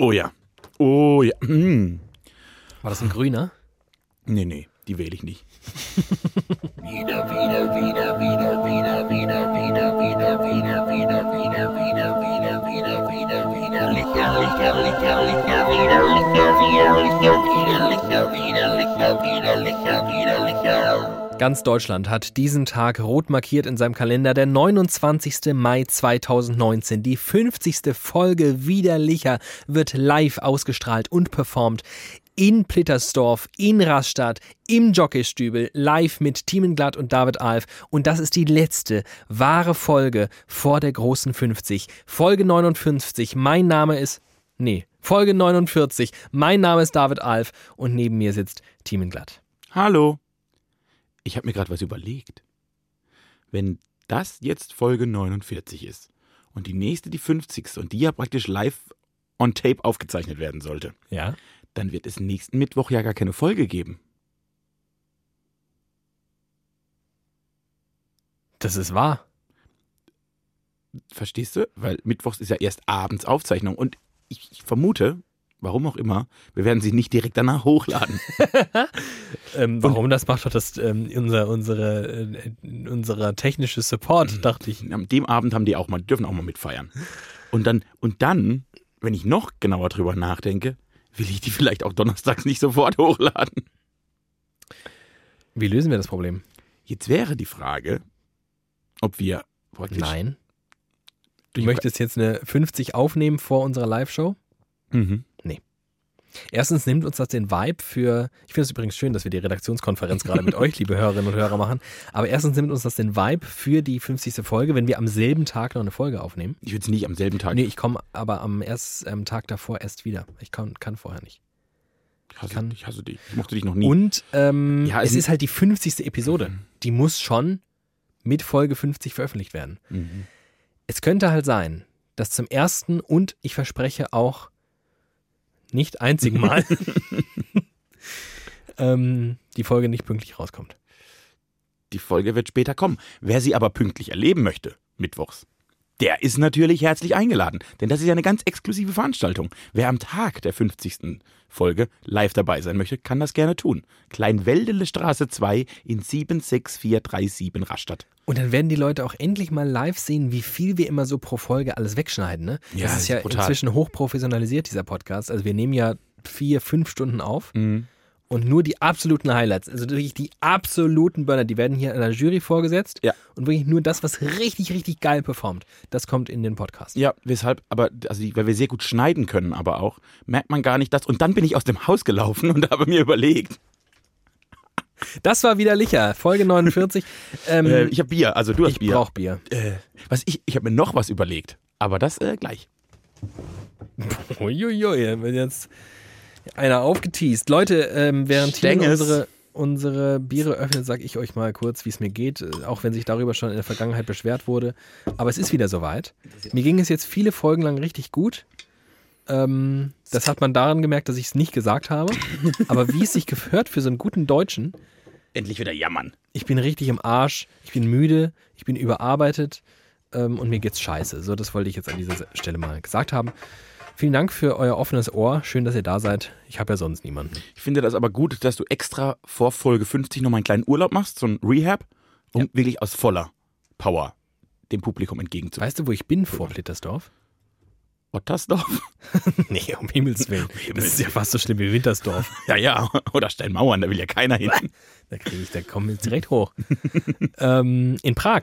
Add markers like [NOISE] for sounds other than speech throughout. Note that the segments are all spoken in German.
Oh ja. Oh ja. Mm. War das ein grüner? Nee, nee, die wähle ich nicht. Ganz Deutschland hat diesen Tag rot markiert in seinem Kalender. Der 29. Mai 2019. Die 50. Folge Widerlicher wird live ausgestrahlt und performt in Plittersdorf, in Rastatt, im Jockeystübel, live mit Thiemenglatt und David Alf. Und das ist die letzte wahre Folge vor der großen 50. Folge 59. Mein Name ist. Nee, Folge 49. Mein Name ist David Alf und neben mir sitzt Thiemenglatt. Hallo. Ich habe mir gerade was überlegt. Wenn das jetzt Folge 49 ist und die nächste die 50. und die ja praktisch live on tape aufgezeichnet werden sollte, Ja? dann wird es nächsten Mittwoch ja gar keine Folge geben. Das ist wahr. Verstehst du? Weil Mittwochs ist ja erst abends Aufzeichnung und ich, ich vermute, warum auch immer, wir werden sie nicht direkt danach hochladen. [LAUGHS] Ähm, warum das macht doch das ähm, unser unsere äh, unserer technische Support, dachte ich. Am dem Abend haben die auch mal, dürfen auch mal mitfeiern. Und dann, und dann, wenn ich noch genauer drüber nachdenke, will ich die vielleicht auch donnerstags nicht sofort hochladen. Wie lösen wir das Problem? Jetzt wäre die Frage, ob wir. Nein. Du möchtest jetzt eine 50 aufnehmen vor unserer Live-Show? Mhm. Erstens nimmt uns das den Vibe für, ich finde es übrigens schön, dass wir die Redaktionskonferenz gerade mit [LAUGHS] euch, liebe Hörerinnen und Hörer, machen, aber erstens nimmt uns das den Vibe für die 50. Folge, wenn wir am selben Tag noch eine Folge aufnehmen. Ich würde es nicht am selben Tag. Nee, ich komme aber am ersten ähm, Tag davor erst wieder. Ich kann, kann vorher nicht. ich, hasse, kann- ich hasse dich. Ich mochte dich noch nie. Und ähm, Ja, es ist halt die 50. Episode. Die muss schon mit Folge 50 veröffentlicht werden. Mhm. Es könnte halt sein, dass zum ersten und ich verspreche auch nicht einzigen Mal [LAUGHS] ähm, die Folge nicht pünktlich rauskommt. Die Folge wird später kommen. Wer sie aber pünktlich erleben möchte, mittwochs, der ist natürlich herzlich eingeladen. Denn das ist ja eine ganz exklusive Veranstaltung. Wer am Tag der 50. Folge live dabei sein möchte, kann das gerne tun. Kleinweldele Straße 2 in 76437 Rastatt. Und dann werden die Leute auch endlich mal live sehen, wie viel wir immer so pro Folge alles wegschneiden. Ne? Ja, das das ist ist ja brutal. inzwischen hochprofessionalisiert, dieser Podcast. Also wir nehmen ja vier, fünf Stunden auf Mhm. Und nur die absoluten Highlights, also wirklich die absoluten Burner, die werden hier einer Jury vorgesetzt Ja. und wirklich nur das, was richtig, richtig geil performt, das kommt in den Podcast. Ja, weshalb, aber, also, weil wir sehr gut schneiden können, aber auch, merkt man gar nicht das. Und dann bin ich aus dem Haus gelaufen und [LAUGHS] habe mir überlegt, Das war wieder Licher, Folge 49. [LAUGHS] ähm, äh, ich habe Bier, also du hast ich Bier. brauch Bier. äh, was ich, ich habe mir noch was überlegt, aber das äh, gleich. [LAUGHS] Uiuiui, wird jetzt einer aufgeteased. Leute, ähm, während Stenges. unsere, unsere Biere öffnet, sage ich euch mal kurz, wie es mir geht, äh, auch wenn sich darüber schon in der Vergangenheit beschwert wurde. Aber es ist wieder soweit. Mir ging es jetzt viele Folgen lang richtig gut. Ähm, das hat man daran gemerkt, dass ich es nicht gesagt habe. [LAUGHS] Aber wie es sich gehört für so einen guten Deutschen, Endlich wieder jammern. ich bin richtig im Arsch, ich bin müde, ich bin überarbeitet ähm, und mir geht's scheiße. So, das wollte ich jetzt an dieser Stelle mal gesagt haben. Vielen Dank für euer offenes Ohr. Schön, dass ihr da seid. Ich habe ja sonst niemanden. Ich finde das aber gut, dass du extra vor Folge 50 nochmal einen kleinen Urlaub machst, so ein Rehab, um Ja. wirklich aus voller Power dem Publikum entgegenzukommen. Weißt du, wo ich bin vor Plittersdorf? Ottersdorf? [LAUGHS] nee, um Himmels Willen. Das ist ja fast so schlimm wie Wintersdorf. [LAUGHS] Ja, ja. Oder Steinmauern, da will ja keiner hin. [LAUGHS] Da kriege ich, da kommen wir direkt hoch. ähm, in Prag.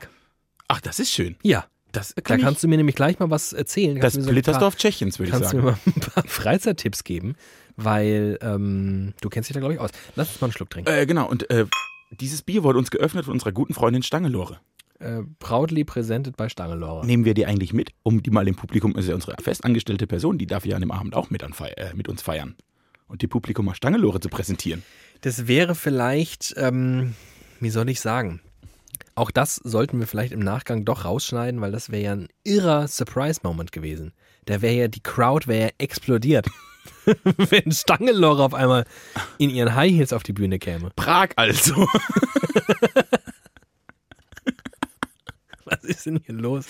Ach, das ist schön. Ja. Das Da kann kannst du mir nämlich gleich mal was erzählen. ich, Kannst das so Plittersdorf Tschechiens, würde ich Kannst du mir sagen. mal ein paar [LAUGHS] Freizeittipps geben? Weil ähm, du kennst dich da, glaube ich, aus. Lass uns mal einen Schluck trinken. Äh, genau, und äh, dieses Bier wurde uns geöffnet von unserer guten Freundin Stangelore. Äh, proudly presented bei Stangelore. Nehmen wir die eigentlich mit, um die mal im Publikum, ist ja unsere festangestellte Person, die darf ja an dem Abend auch mit, äh, mit uns feiern. Und die Publikum mal Stangelore zu präsentieren. Das wäre vielleicht, ähm, wie soll ich sagen? Auch das sollten wir vielleicht im Nachgang doch rausschneiden, weil das wäre ja ein irrer Surprise-Moment gewesen. Da wäre ja die Crowd wäre ja explodiert. [LAUGHS] Wenn Stangelore auf einmal in ihren High Heels auf die Bühne käme. Prag also. [LAUGHS] Was ist denn hier los?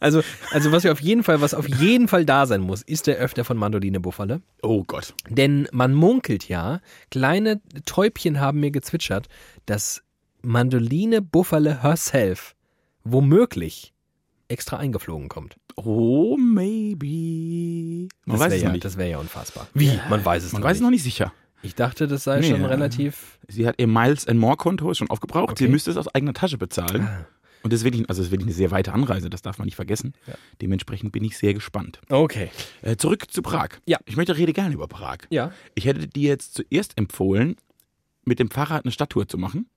Also, also was wir auf jeden Fall, was auf jeden Fall da sein muss, ist der Öffner von Mandoline Buffale. Oh Gott. Denn man munkelt ja, kleine Täubchen haben mir gezwitschert, dass Mandoline Buffale herself womöglich extra eingeflogen kommt. Oh, maybe. Man Das weiß wäre es ja, nicht. das wär ja unfassbar. Wie? Man weiß es Man weiß es nicht. noch nicht sicher. Ich dachte, das sei Nee, schon relativ. Sie hat ihr Miles and More Konto ist schon aufgebraucht. Okay. Sie müsste es aus eigener Tasche bezahlen. Ah. Und das ist wirklich, also das ist wirklich eine sehr weite Anreise, das darf man nicht vergessen. Ja. Dementsprechend bin ich sehr gespannt. Okay. Äh, zurück zu Prag. Ja. Ich möchte rede gerne über Prag. Ja. Ich hätte dir jetzt zuerst empfohlen, mit dem Fahrrad eine Stadttour zu machen.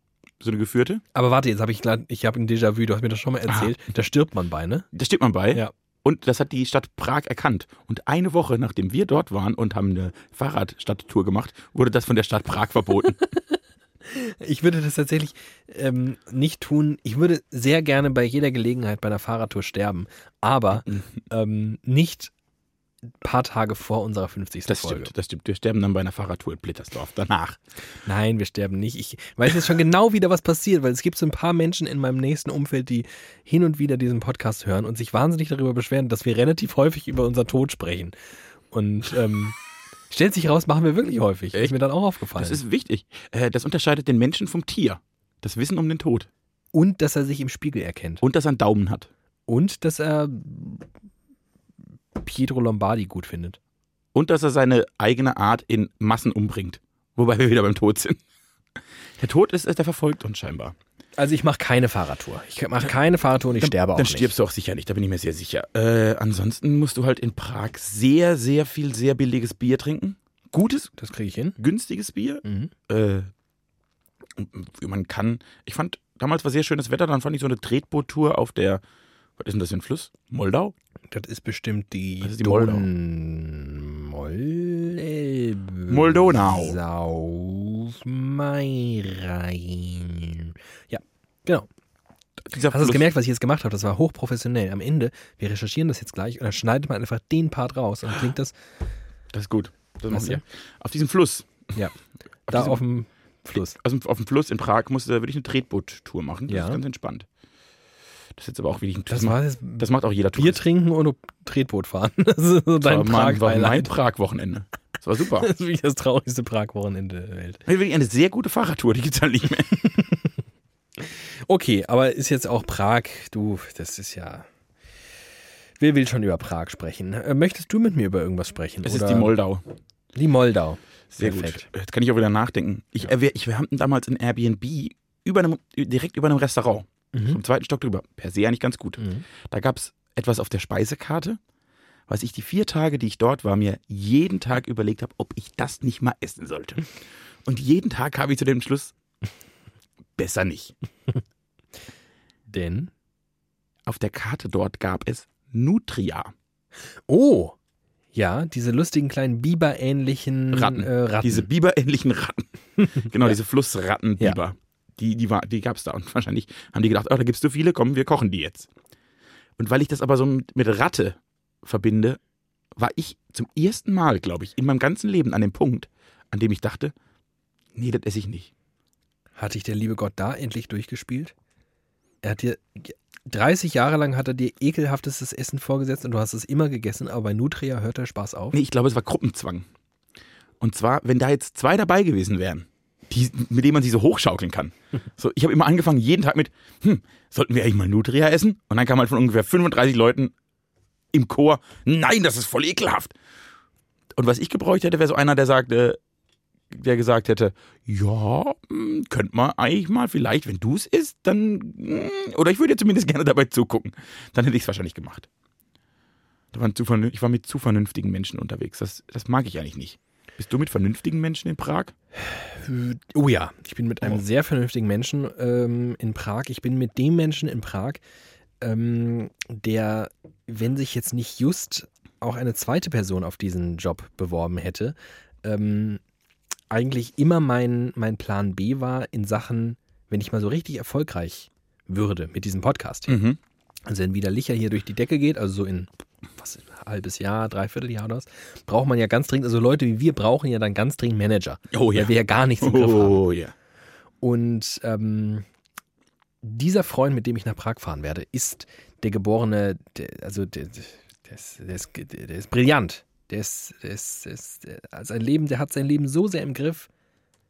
So eine geführte. Aber warte, jetzt habe ich gerade, ich habe ein Déjà-vu, du hast mir das schon mal erzählt. Da stirbt man bei, ne? Da steht man bei. Ja. Und das hat die Stadt Prag erkannt. Und eine Woche nachdem wir dort waren und haben eine Fahrradstadttour gemacht, wurde das von der Stadt Prag verboten. [LAUGHS] [LAUGHS] Ich würde das tatsächlich ähm, nicht tun. Ich würde sehr gerne bei jeder Gelegenheit bei einer Fahrradtour sterben, aber ähm, nicht paar Tage vor unserer 50. Das Folge. stimmt, das stimmt. Wir sterben dann bei einer Fahrradtour in Blittersdorf danach. Nein, wir sterben nicht. Ich weiß jetzt schon genau wieder, was passiert, weil es gibt so ein paar Menschen in meinem nächsten Umfeld, die hin und wieder diesen Podcast hören und sich wahnsinnig darüber beschweren, dass wir relativ häufig über unser Tod sprechen. Und ähm, [LAUGHS] stellt sich raus, machen wir wirklich häufig. Ist Echt? mir dann auch aufgefallen. Das ist wichtig. Äh, Das unterscheidet den Menschen vom Tier. Das Wissen um den Tod. und dass er sich im Spiegel erkennt. Und dass er einen Daumen hat. Und dass er Pietro Lombardi gut findet. Und dass er seine eigene Art in Massen umbringt. Wobei wir wieder beim Tod sind. Der Tod ist, der verfolgt uns scheinbar. Also ich mache keine Fahrradtour. Ich mache keine Fahrradtour und ich sterbe auch Dann nicht. stirbst du auch sicher nicht, da bin ich mir sehr sicher. Äh, ansonsten musst du halt in Prag sehr, sehr viel, sehr billiges Bier trinken. Gutes, Das kriege ich hin. günstiges Bier. Mhm. Äh, man kann, ich fand, damals war sehr schönes Wetter, dann fand ich so eine Tretboottour auf der, was ist denn das für ein Fluss? Moldau? Das ist bestimmt die, Das ist die Moldau. Don Mol Moldonau. Sauf Rhein. Ja, genau. Dieser Hast du es gemerkt, was ich jetzt gemacht habe? Das war hochprofessionell. Am Ende, wir recherchieren das jetzt gleich und dann schneidet man einfach den Part raus und klingt das Das ist gut. Das machen wir. Auf diesem Fluss, ja, Auf da diesem- auf dem Fluss. also auf dem Fluss in Prag, musste, würde ich eine Tretboottour machen. Das Ja. ist ganz entspannt. Das ist jetzt aber auch wirklich ein Das macht, jetzt das macht auch jeder Bier Tourist. trinken und Tretboot fahren. [LAUGHS] Das ist so Das war dein mein, war mein. Prag-Wochenende. Das war super. [LAUGHS] Das ist wirklich das traurigste Prag-Wochenende der Welt. Wirklich eine sehr gute Fahrradtour, die gibt es halt nicht mehr. [LAUGHS] Okay, aber ist jetzt auch Prag, du, das ist ja. Wer will schon über Prag sprechen? Äh, Möchtest du mit mir über irgendwas sprechen? Das oder? ist die Moldau. Die Moldau. Sehr Perfekt. gut. Jetzt kann ich auch wieder nachdenken. Ich, äh, wir, ich, wir hatten damals ein Airbnb über einem, direkt über einem Restaurant. Mhm. Vom zweiten Stock drüber. Per se eigentlich ganz gut. Mhm. Da gab es etwas auf der Speisekarte, was ich die vier Tage, die ich dort war, mir jeden Tag überlegt habe, ob ich das nicht mal essen sollte. [LAUGHS] Und jeden Tag habe ich zu dem Schluss, besser nicht. [LAUGHS] Denn. Auf der Karte dort gab es Nutria. Oh! Ja, diese lustigen kleinen Biber-ähnlichen Ratten. Äh, Ratten. Diese biberähnlichen Ratten. [LAUGHS] genau, Ja. diese Flussratten-Biber. Die, die, war- die gab es da. Und [LAUGHS] wahrscheinlich haben die gedacht, oh, da gibst du viele, komm, wir kochen die jetzt. Und weil ich das aber so mit mit Ratte verbinde, war ich zum ersten Mal, glaube ich, in meinem ganzen Leben an dem Punkt, an dem ich dachte, nee, das esse ich nicht. Hat dich der liebe Gott da endlich durchgespielt? Er hat dir 30 Jahre lang hat er dir ekelhaftestes Essen vorgesetzt und du hast es immer gegessen, aber bei Nutria hört der Spaß auf. Nee, ich glaube, es war Gruppenzwang. Und zwar, wenn da jetzt zwei dabei gewesen wären, die, mit denen man sich so hochschaukeln kann. [LAUGHS] So, ich habe immer angefangen, jeden Tag mit, hm, sollten wir eigentlich mal Nutria essen? Und dann kam halt von ungefähr 35 Leuten im Chor, nein, das ist voll ekelhaft. Und was ich gebräucht hätte, wäre so einer, der sagte, der gesagt hätte, ja, hm, könnte man eigentlich mal vielleicht, wenn du es isst, dann, hm, oder ich würde zumindest gerne dabei zugucken. Dann hätte ich es wahrscheinlich gemacht. Da waren zu, vernün- ich war mit zu vernünftigen Menschen unterwegs. Das, das mag ich eigentlich nicht. Bist du mit vernünftigen Menschen in Prag? Oh ja, ich bin mit einem Oh. sehr vernünftigen Menschen ähm, in Prag. Ich bin mit dem Menschen in Prag, ähm, der, wenn sich jetzt nicht just auch eine zweite Person auf diesen Job beworben hätte, ähm, eigentlich immer mein, mein Plan B war in Sachen, wenn ich mal so richtig erfolgreich würde mit diesem Podcast. Mhm. Also wenn wieder Licher hier durch die Decke geht, also so in was, ein halbes Jahr, dreiviertel Jahr oder was, braucht man ja ganz dringend, also Leute wie wir brauchen ja dann ganz dringend Manager. Oh ja. Weil wir ja gar nichts im Griff haben. Oh ja. Und ähm, dieser Freund, mit dem ich nach Prag fahren werde, ist der geborene, der, also der, der, ist, der, ist, der ist brillant. Der ist, der ist, der ist also sein Leben, der hat sein Leben so sehr im Griff.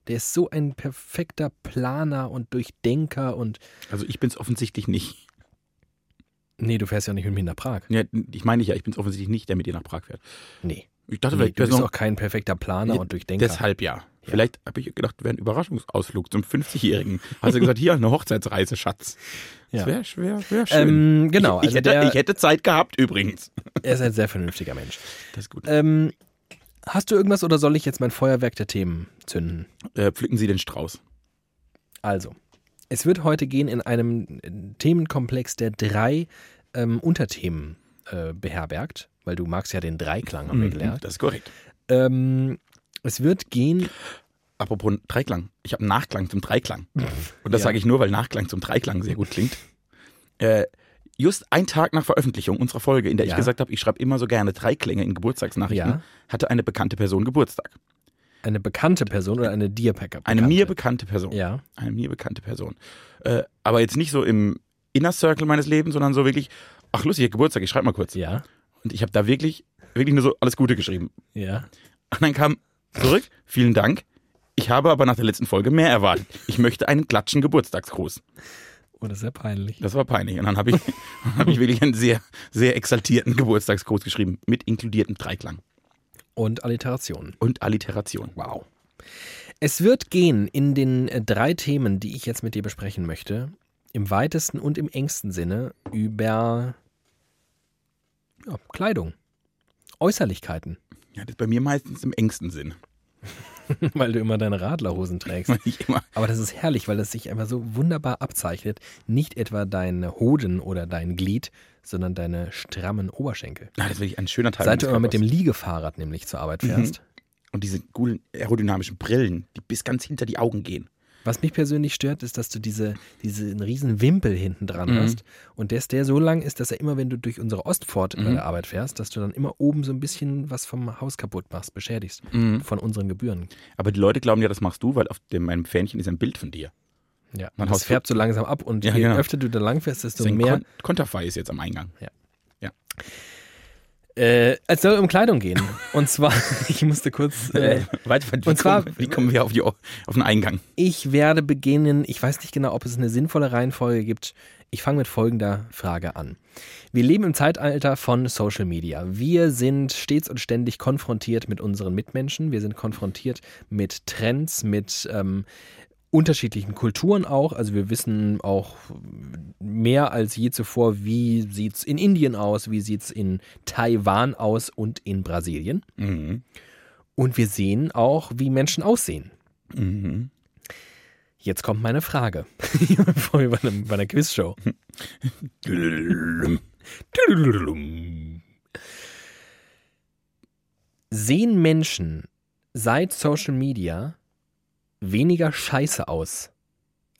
Der ist so ein perfekter Planer und Durchdenker und. Also ich bin es offensichtlich nicht. Nee, du fährst ja nicht mit mir nach Prag. Ja, ich meine ja, ich bin es offensichtlich nicht, der mit dir nach Prag fährt. Nee. Ich dachte, nee vielleicht du bist noch, auch kein perfekter Planer und Durchdenker. deshalb ja. Vielleicht habe ich gedacht, wäre ein Überraschungsausflug zum 50-Jährigen. Hast du gesagt, hier, eine Hochzeitsreise, Schatz. Ja. Das wäre wär, wär schön. Ähm, genau, Ich, ich, also hätte, der, ich hätte Zeit gehabt übrigens. er ist ein sehr vernünftiger Mensch. Das ist gut. Ähm, hast du irgendwas oder soll ich jetzt mein Feuerwerk der Themen zünden? Äh, pflücken Sie den Strauß. Also, es wird heute gehen in einem äh, Themenkomplex, der drei ähm, Unterthemen äh, beherbergt, weil du magst ja den Dreiklang, haben wir Mhm, gelernt. Das ist korrekt. Ähm, es wird gehen, Apropos Dreiklang. Ich habe einen Nachklang zum Dreiklang. [LAUGHS] Und das Ja. sage ich nur, weil Nachklang zum Dreiklang sehr gut klingt. Äh, just ein Tag nach Veröffentlichung unserer Folge, in der Ja. ich gesagt habe, ich schreibe immer so gerne Dreiklänge in Geburtstagsnachrichten, Ja. hatte eine bekannte Person Geburtstag. Eine bekannte Person oder eine dir bekannte? Eine mir bekannte Person. Ja. Eine mir bekannte Person. Äh, aber jetzt nicht so im Inner Circle meines Lebens, sondern so wirklich, ach lustig, Geburtstag, ich schreibe mal kurz. Ja. Und ich habe da wirklich, wirklich nur so alles Gute geschrieben. Ja. Und dann kam zurück, vielen Dank. Ich habe aber nach der letzten Folge mehr erwartet. Ich möchte einen klatschen Geburtstagsgruß. Oh, das ist sehr peinlich. Das war peinlich. Und dann habe ich, [LAUGHS] hab ich wirklich einen sehr, sehr exaltierten Geburtstagsgruß geschrieben, mit inkludiertem Dreiklang Und Alliterationen. und Alliteration. Wow. Es wird gehen in den äh, drei Themen, die ich jetzt mit dir besprechen möchte, im weitesten und im engsten Sinne über ja, Kleidung, Äußerlichkeiten, Ja, das ist bei mir meistens im engsten Sinn. [LAUGHS] weil du immer deine Radlerhosen trägst. Aber das ist herrlich, weil es sich einfach so wunderbar abzeichnet. Nicht etwa dein Hoden oder dein Glied, sondern deine strammen Oberschenkel. ah, das ist wirklich ein schöner Teil. Seit du immer mit dem. Liegefahrrad nämlich zur Arbeit Mhm. fährst. Und diese coolen aerodynamischen Brillen, die bis ganz hinter die Augen gehen. Was mich persönlich stört, ist, dass du diese, diesen riesen Wimpel hinten dran Mhm. hast und dass der so lang ist, dass er immer, wenn du durch unsere Ostpfort bei Mhm. der Arbeit fährst, dass du dann immer oben so ein bisschen was vom Haus kaputt machst, beschädigst von unseren Gebühren. Aber die Leute glauben ja, das machst du, weil auf dem, meinem Fähnchen ist ein Bild von dir. Ja, Man das färbt so langsam ab und Ja, je genau. öfter du da lang fährst, desto Deswegen mehr. Kon Konterfei ist jetzt am Eingang. Äh, es soll um Kleidung gehen. [LAUGHS] Und zwar, [LAUGHS] ich musste kurz. Äh, Weiter, wie, und zwar- kommen, wie kommen wir auf, die, auf den Eingang? Ich werde beginnen, ich weiß nicht genau, ob es eine sinnvolle Reihenfolge gibt. Ich fange mit folgender Frage an. Wir leben im Zeitalter von Social Media. Wir sind stets und ständig konfrontiert mit unseren Mitmenschen. Wir sind konfrontiert mit Trends, mit ähm, unterschiedlichen Kulturen auch. Also wir wissen auch mehr als je zuvor, wie sieht es in Indien aus, wie sieht es in Taiwan aus und in Brasilien. Mhm. Und wir sehen auch, wie Menschen aussehen. Mhm. Jetzt kommt meine Frage. [LAUGHS] Bei, einem, bei einer Quizshow. Sehen Menschen seit Social Media weniger scheiße aus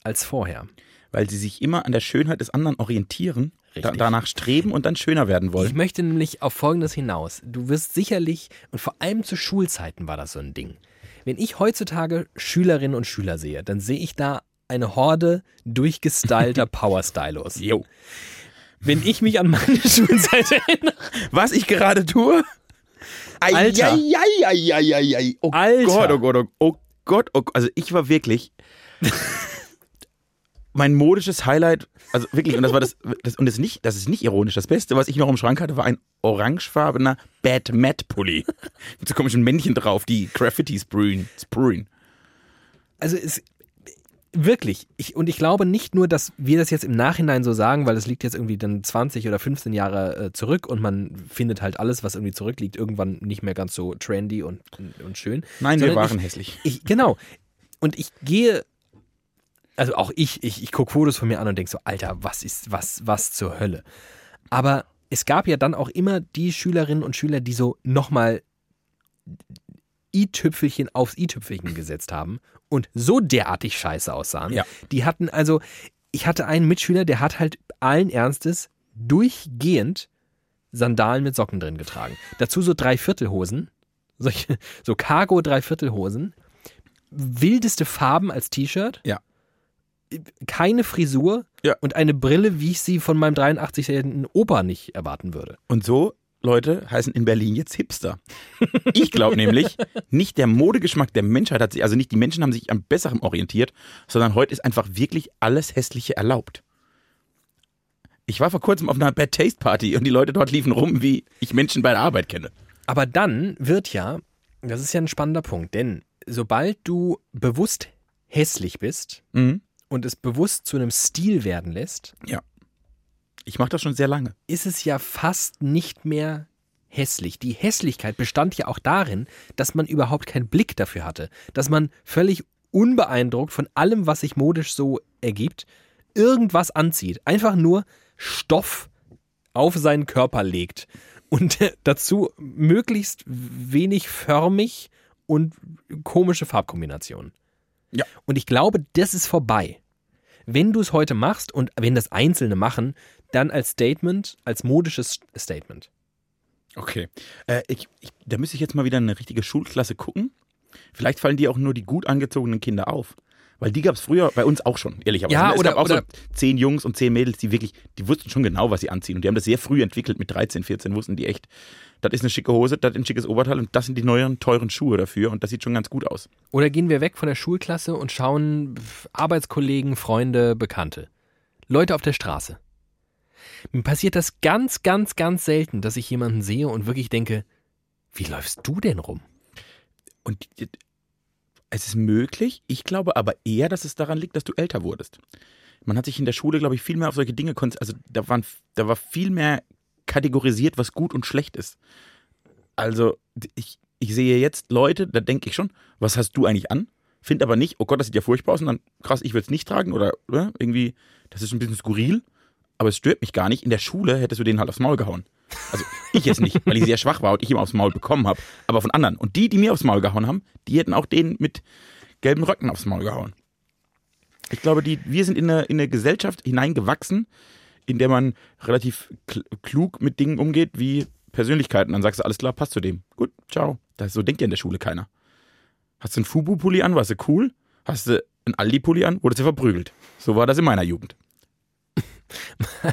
als vorher? Weil sie sich immer an der Schönheit des anderen orientieren, da, danach streben und dann schöner werden Ich wollen. möchte nämlich auf Folgendes hinaus. Du wirst sicherlich, und vor allem zu Schulzeiten war das so ein Ding. Wenn ich heutzutage Schülerinnen und Schüler sehe, dann sehe ich da eine Horde durchgestylter [LAUGHS] Powerstylos. Jo. Wenn ich mich an meine [LAUGHS] Schulzeit erinnere, Was ich gerade tue? Alter. ei. Oh Alter. Gott, oh Gott, oh, oh Gott, oh, also ich war wirklich [LAUGHS] mein modisches Highlight, also wirklich, und das war das, das und das, ist nicht, das ist nicht ironisch. Das Beste, was ich noch im Schrank hatte, war ein orangefarbener Bad Matt Pulli. [LAUGHS] Mit so komischen Männchen drauf, die Graffiti sprühen. sprühen. also es wirklich, ich, und ich glaube nicht nur, dass wir das jetzt im Nachhinein so sagen, weil es liegt jetzt irgendwie dann 20 oder 15 Jahre äh, zurück und man findet halt alles, was irgendwie zurückliegt, irgendwann nicht mehr ganz so trendy und, und schön. Nein, wir waren ich, hässlich. Ich, genau. Und ich gehe, also auch ich, ich, ich gucke Fotos von mir an und denke so, Alter, was ist, was, was zur Hölle? Aber es gab ja dann auch immer die Schülerinnen und Schüler, die so nochmal i-Tüpfelchen aufs i-Tüpfelchen gesetzt haben und so derartig scheiße aussahen. Ja. Die hatten also, ich hatte einen Mitschüler, der hat halt allen Ernstes durchgehend Sandalen mit Socken drin getragen. Dazu so Dreiviertelhosen, solche, [LAUGHS] so Cargo Dreiviertelhosen, wildeste Farben als T-Shirt. Ja. keine Frisur Ja. und eine Brille, wie ich sie von meinem 83-jährigen Opa nicht erwarten würde. Und so, Leute, heißen in Berlin jetzt Hipster. Ich glaube nämlich, nicht der Modegeschmack der Menschheit hat sich, also nicht die Menschen haben sich am Besseren orientiert, sondern heute ist einfach wirklich alles Hässliche erlaubt. Ich war vor kurzem auf einer Bad Taste Party und die Leute dort liefen rum, wie ich Menschen bei der Arbeit kenne. Aber dann wird ja, das ist ja ein spannender Punkt, denn sobald du bewusst hässlich bist Mhm. und es bewusst zu einem Stil werden lässt, Ich mache das schon sehr lange. ist es ja fast nicht mehr hässlich. Die Hässlichkeit bestand ja auch darin, dass man überhaupt keinen Blick dafür hatte, dass man völlig unbeeindruckt von allem, was sich modisch so ergibt, irgendwas anzieht. Einfach nur Stoff auf seinen Körper legt und [LAUGHS] dazu möglichst wenig förmig und komische Farbkombinationen. Ja. Und ich glaube, das ist vorbei. Wenn du es heute machst und wenn das Einzelne machen, dann als Statement, als modisches Statement. Okay. Äh, ich, ich, da müsste ich jetzt mal wieder eine richtige Schulklasse gucken. Vielleicht fallen dir auch nur die gut angezogenen Kinder auf. Weil die gab es früher bei uns auch schon, ehrlicherweise. Ja, es oder- gab auch oder- so zehn Jungs und zehn Mädels, die wirklich, die wussten schon genau, was sie anziehen. Und die haben das sehr früh entwickelt, mit 13, 14 wussten die echt, das ist eine schicke Hose, das ist ein schickes Oberteil und das sind die neuen, teuren Schuhe dafür und das sieht schon ganz gut aus. Oder gehen wir weg von der Schulklasse und schauen Arbeitskollegen, Freunde, Bekannte. Leute auf der Straße. Mir passiert das ganz, ganz, ganz selten, dass ich jemanden sehe und wirklich denke, wie läufst du denn rum? Und es ist möglich, ich glaube aber eher, dass es daran liegt, dass du älter wurdest. Man hat sich in der Schule, glaube ich, viel mehr auf solche Dinge konzentriert. Also da, waren, da war viel mehr kategorisiert, was gut und schlecht ist. Also ich, ich sehe jetzt Leute, da denke ich schon, was hast du eigentlich an? Finde aber nicht, oh Gott, das sieht ja furchtbar aus und dann, krass, ich würde es nicht tragen oder, oder irgendwie, das ist ein bisschen skurril, aber es stört mich gar nicht. In der Schule hättest du denen halt aufs Maul gehauen. Also ich jetzt nicht, weil ich sehr schwach war und ich ihm aufs Maul bekommen habe, aber von anderen. Und die, die mir aufs Maul gehauen haben, die hätten auch denen mit gelben Röcken aufs Maul gehauen. Ich glaube, die, wir sind in eine, in eine Gesellschaft hineingewachsen, in der man relativ kl klug mit Dingen umgeht wie Persönlichkeiten. Dann sagst du, alles klar, passt zu dem. Gut, ciao. Das, so denkt ja in der Schule keiner. Hast du einen Fubu-Pulli an, warst du cool? Hast du einen Aldi-Pulli an, wurdest du verprügelt. So war das in meiner Jugend. [LAUGHS]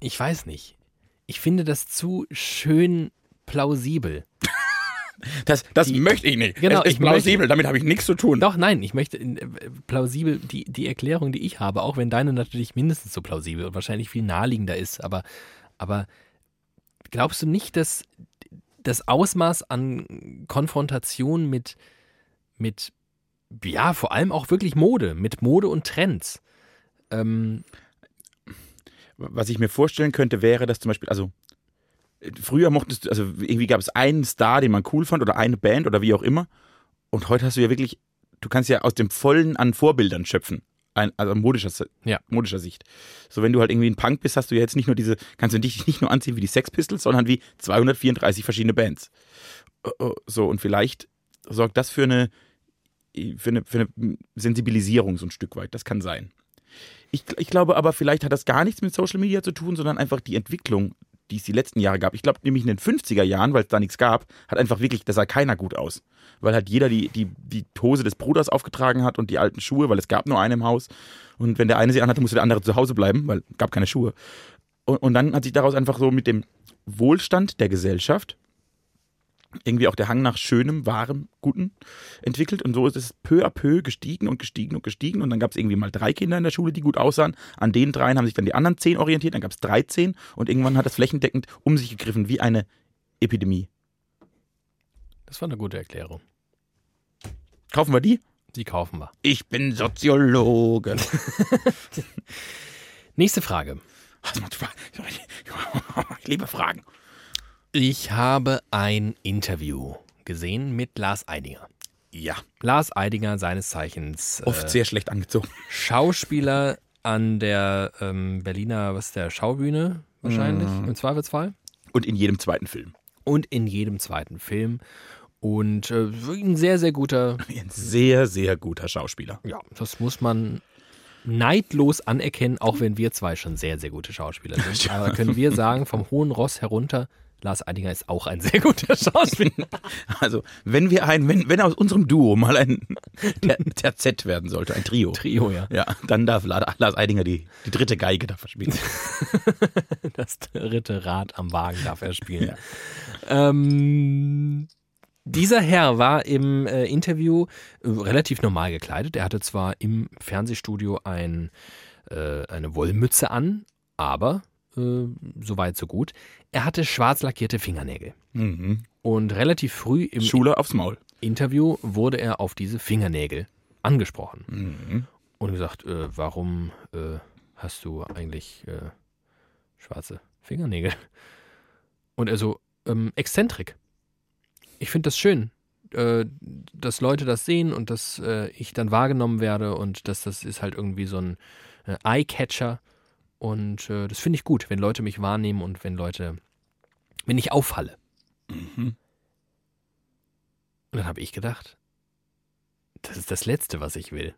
Ich weiß nicht. Ich finde das zu schön plausibel. Das, das Die- möchte ich nicht. Genau, es ist ich möchte- plausibel, damit habe ich nichts zu tun. Doch, nein, ich möchte äh, plausibel die, die Erklärung, die ich habe, auch wenn deine natürlich mindestens so plausibel und wahrscheinlich viel naheliegender ist, aber, aber glaubst du nicht, dass das Ausmaß an Konfrontation mit, mit, ja, vor allem auch wirklich Mode, mit Mode und Trends, ähm, Was ich mir vorstellen könnte, wäre, dass zum Beispiel, also früher mochtest du, also irgendwie gab es einen Star, den man cool fand oder eine Band oder wie auch immer. Und heute hast du ja wirklich, du kannst ja aus dem Vollen an Vorbildern schöpfen. Ein, also modischer, Ja. modischer Sicht. So, wenn du halt irgendwie ein Punk bist, hast du ja jetzt nicht nur diese, kannst du dich nicht nur anziehen wie die Sex Pistols, sondern wie 234 verschiedene Bands. Oh, oh, So, und vielleicht sorgt das für eine, für eine, für eine Sensibilisierung so ein Stück weit. Das kann sein. Ich, ich glaube aber, vielleicht hat das gar nichts mit Social Media zu tun, sondern einfach die Entwicklung, die es die letzten Jahre gab. Ich glaube nämlich in den 50er Jahren, weil es da nichts gab, hat einfach wirklich, da sah keiner gut aus. Weil halt jeder die, die, die Hose des Bruders aufgetragen hat und die alten Schuhe, weil es gab nur einen im Haus. Und wenn der eine sie anhatte, musste der andere zu Hause bleiben, weil es gab keine Schuhe. Und, und dann hat sich daraus einfach so mit dem Wohlstand der Gesellschaft irgendwie auch der Hang nach Schönem, Wahrem, Guten entwickelt. Und so ist es peu à peu gestiegen und gestiegen und gestiegen. Und dann gab es irgendwie mal drei Kinder in der Schule, die gut aussahen. An den dreien haben sich dann die anderen zehn orientiert. Dann gab es 13. Und irgendwann hat das flächendeckend um sich gegriffen wie eine Epidemie. das war eine gute Erklärung. Kaufen wir die? Die kaufen wir. Ich bin Soziologe. [LAUGHS] [LAUGHS] Nächste Frage. [LAUGHS] Ich liebe Fragen. Ich habe ein Interview gesehen mit Lars Eidinger. Ja, Lars Eidinger, seines Zeichens oft äh, sehr schlecht angezogen. Schauspieler an der ähm, Berliner, was ist der, Schaubühne wahrscheinlich, im Zweifelsfall. Und in jedem zweiten Film. Und in jedem zweiten Film. Und äh, ein sehr, sehr guter, [LAUGHS] Ein sehr, sehr guter Schauspieler. ja, das muss man neidlos anerkennen, auch wenn wir zwei schon sehr, sehr gute Schauspieler sind. [LAUGHS] Aber können wir sagen, vom hohen Ross herunter, Lars Eidinger ist auch ein sehr [LAUGHS] guter Schauspieler. [LAUGHS] Also, wenn wir ein, wenn, wenn aus unserem Duo mal ein Ter Terzett werden sollte, ein Trio. Trio, ja. Ja, dann darf La- Lars Eidinger die, die dritte Geige da verspielen. [LAUGHS] Das dritte Rad am Wagen darf er spielen. Ja. Ähm, dieser Herr war im äh, Interview äh, relativ normal gekleidet. Er hatte zwar im Fernsehstudio ein, äh, eine Wollmütze an, aber äh, so weit, so gut. Er hatte schwarz lackierte Fingernägel. Mhm. Und relativ früh im Schule aufs Maul. Interview wurde er auf diese Fingernägel angesprochen Mhm. und gesagt, äh, warum äh, hast du eigentlich äh, schwarze Fingernägel? Und er so, ähm, Exzentrik. Ich finde das schön, äh, dass Leute das sehen und dass äh, ich dann wahrgenommen werde und dass das ist halt irgendwie so ein Eye-Catcher und äh, das finde ich gut, wenn Leute mich wahrnehmen und wenn Leute, wenn ich auffalle. Mhm. Und dann habe ich gedacht, das ist das Letzte, was ich will.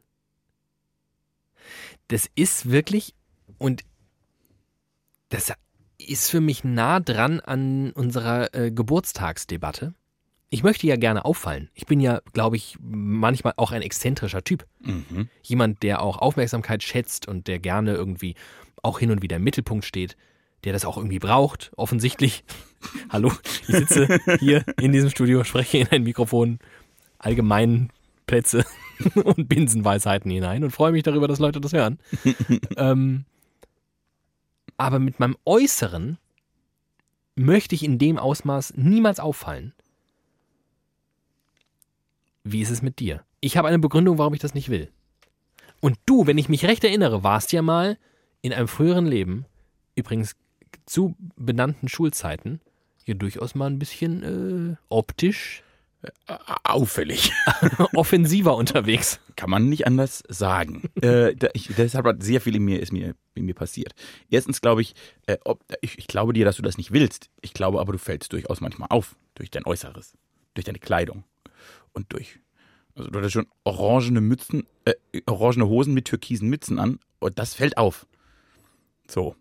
Das ist wirklich, und das ist für mich nah dran an unserer äh, Geburtstagsdebatte. Ich möchte ja gerne auffallen. Ich bin ja, glaube ich, manchmal auch ein exzentrischer Typ. Mhm. Jemand, der auch Aufmerksamkeit schätzt und der gerne irgendwie auch hin und wieder im Mittelpunkt steht, der das auch irgendwie braucht, offensichtlich. [LAUGHS] Hallo, ich sitze hier in diesem Studio, spreche in ein Mikrofon, allgemeinen Plätze [LAUGHS] und Binsenweisheiten hinein und freue mich darüber, dass Leute das hören. [LAUGHS] ähm, aber mit meinem Äußeren möchte ich in dem Ausmaß niemals auffallen. Wie ist es mit dir? Ich habe eine Begründung, warum ich das nicht will. Und du, wenn ich mich recht erinnere, warst ja mal in einem früheren Leben, übrigens zu benannten Schulzeiten, ja durchaus mal ein bisschen äh, optisch Auffällig. [LAUGHS] offensiver unterwegs. Kann man nicht anders sagen. [LAUGHS] äh, da, ich, deshalb hat sehr viel in mir, ist mir, in mir passiert. Erstens glaube ich, äh, ob, ich, ich glaube dir, dass du das nicht willst. Ich glaube aber, du fällst durchaus manchmal auf. Durch dein Äußeres. Durch deine Kleidung. Und durch. Also du hattest schon orangene Mützen, äh, orangene Hosen mit türkisen Mützen an. Und das fällt auf. So.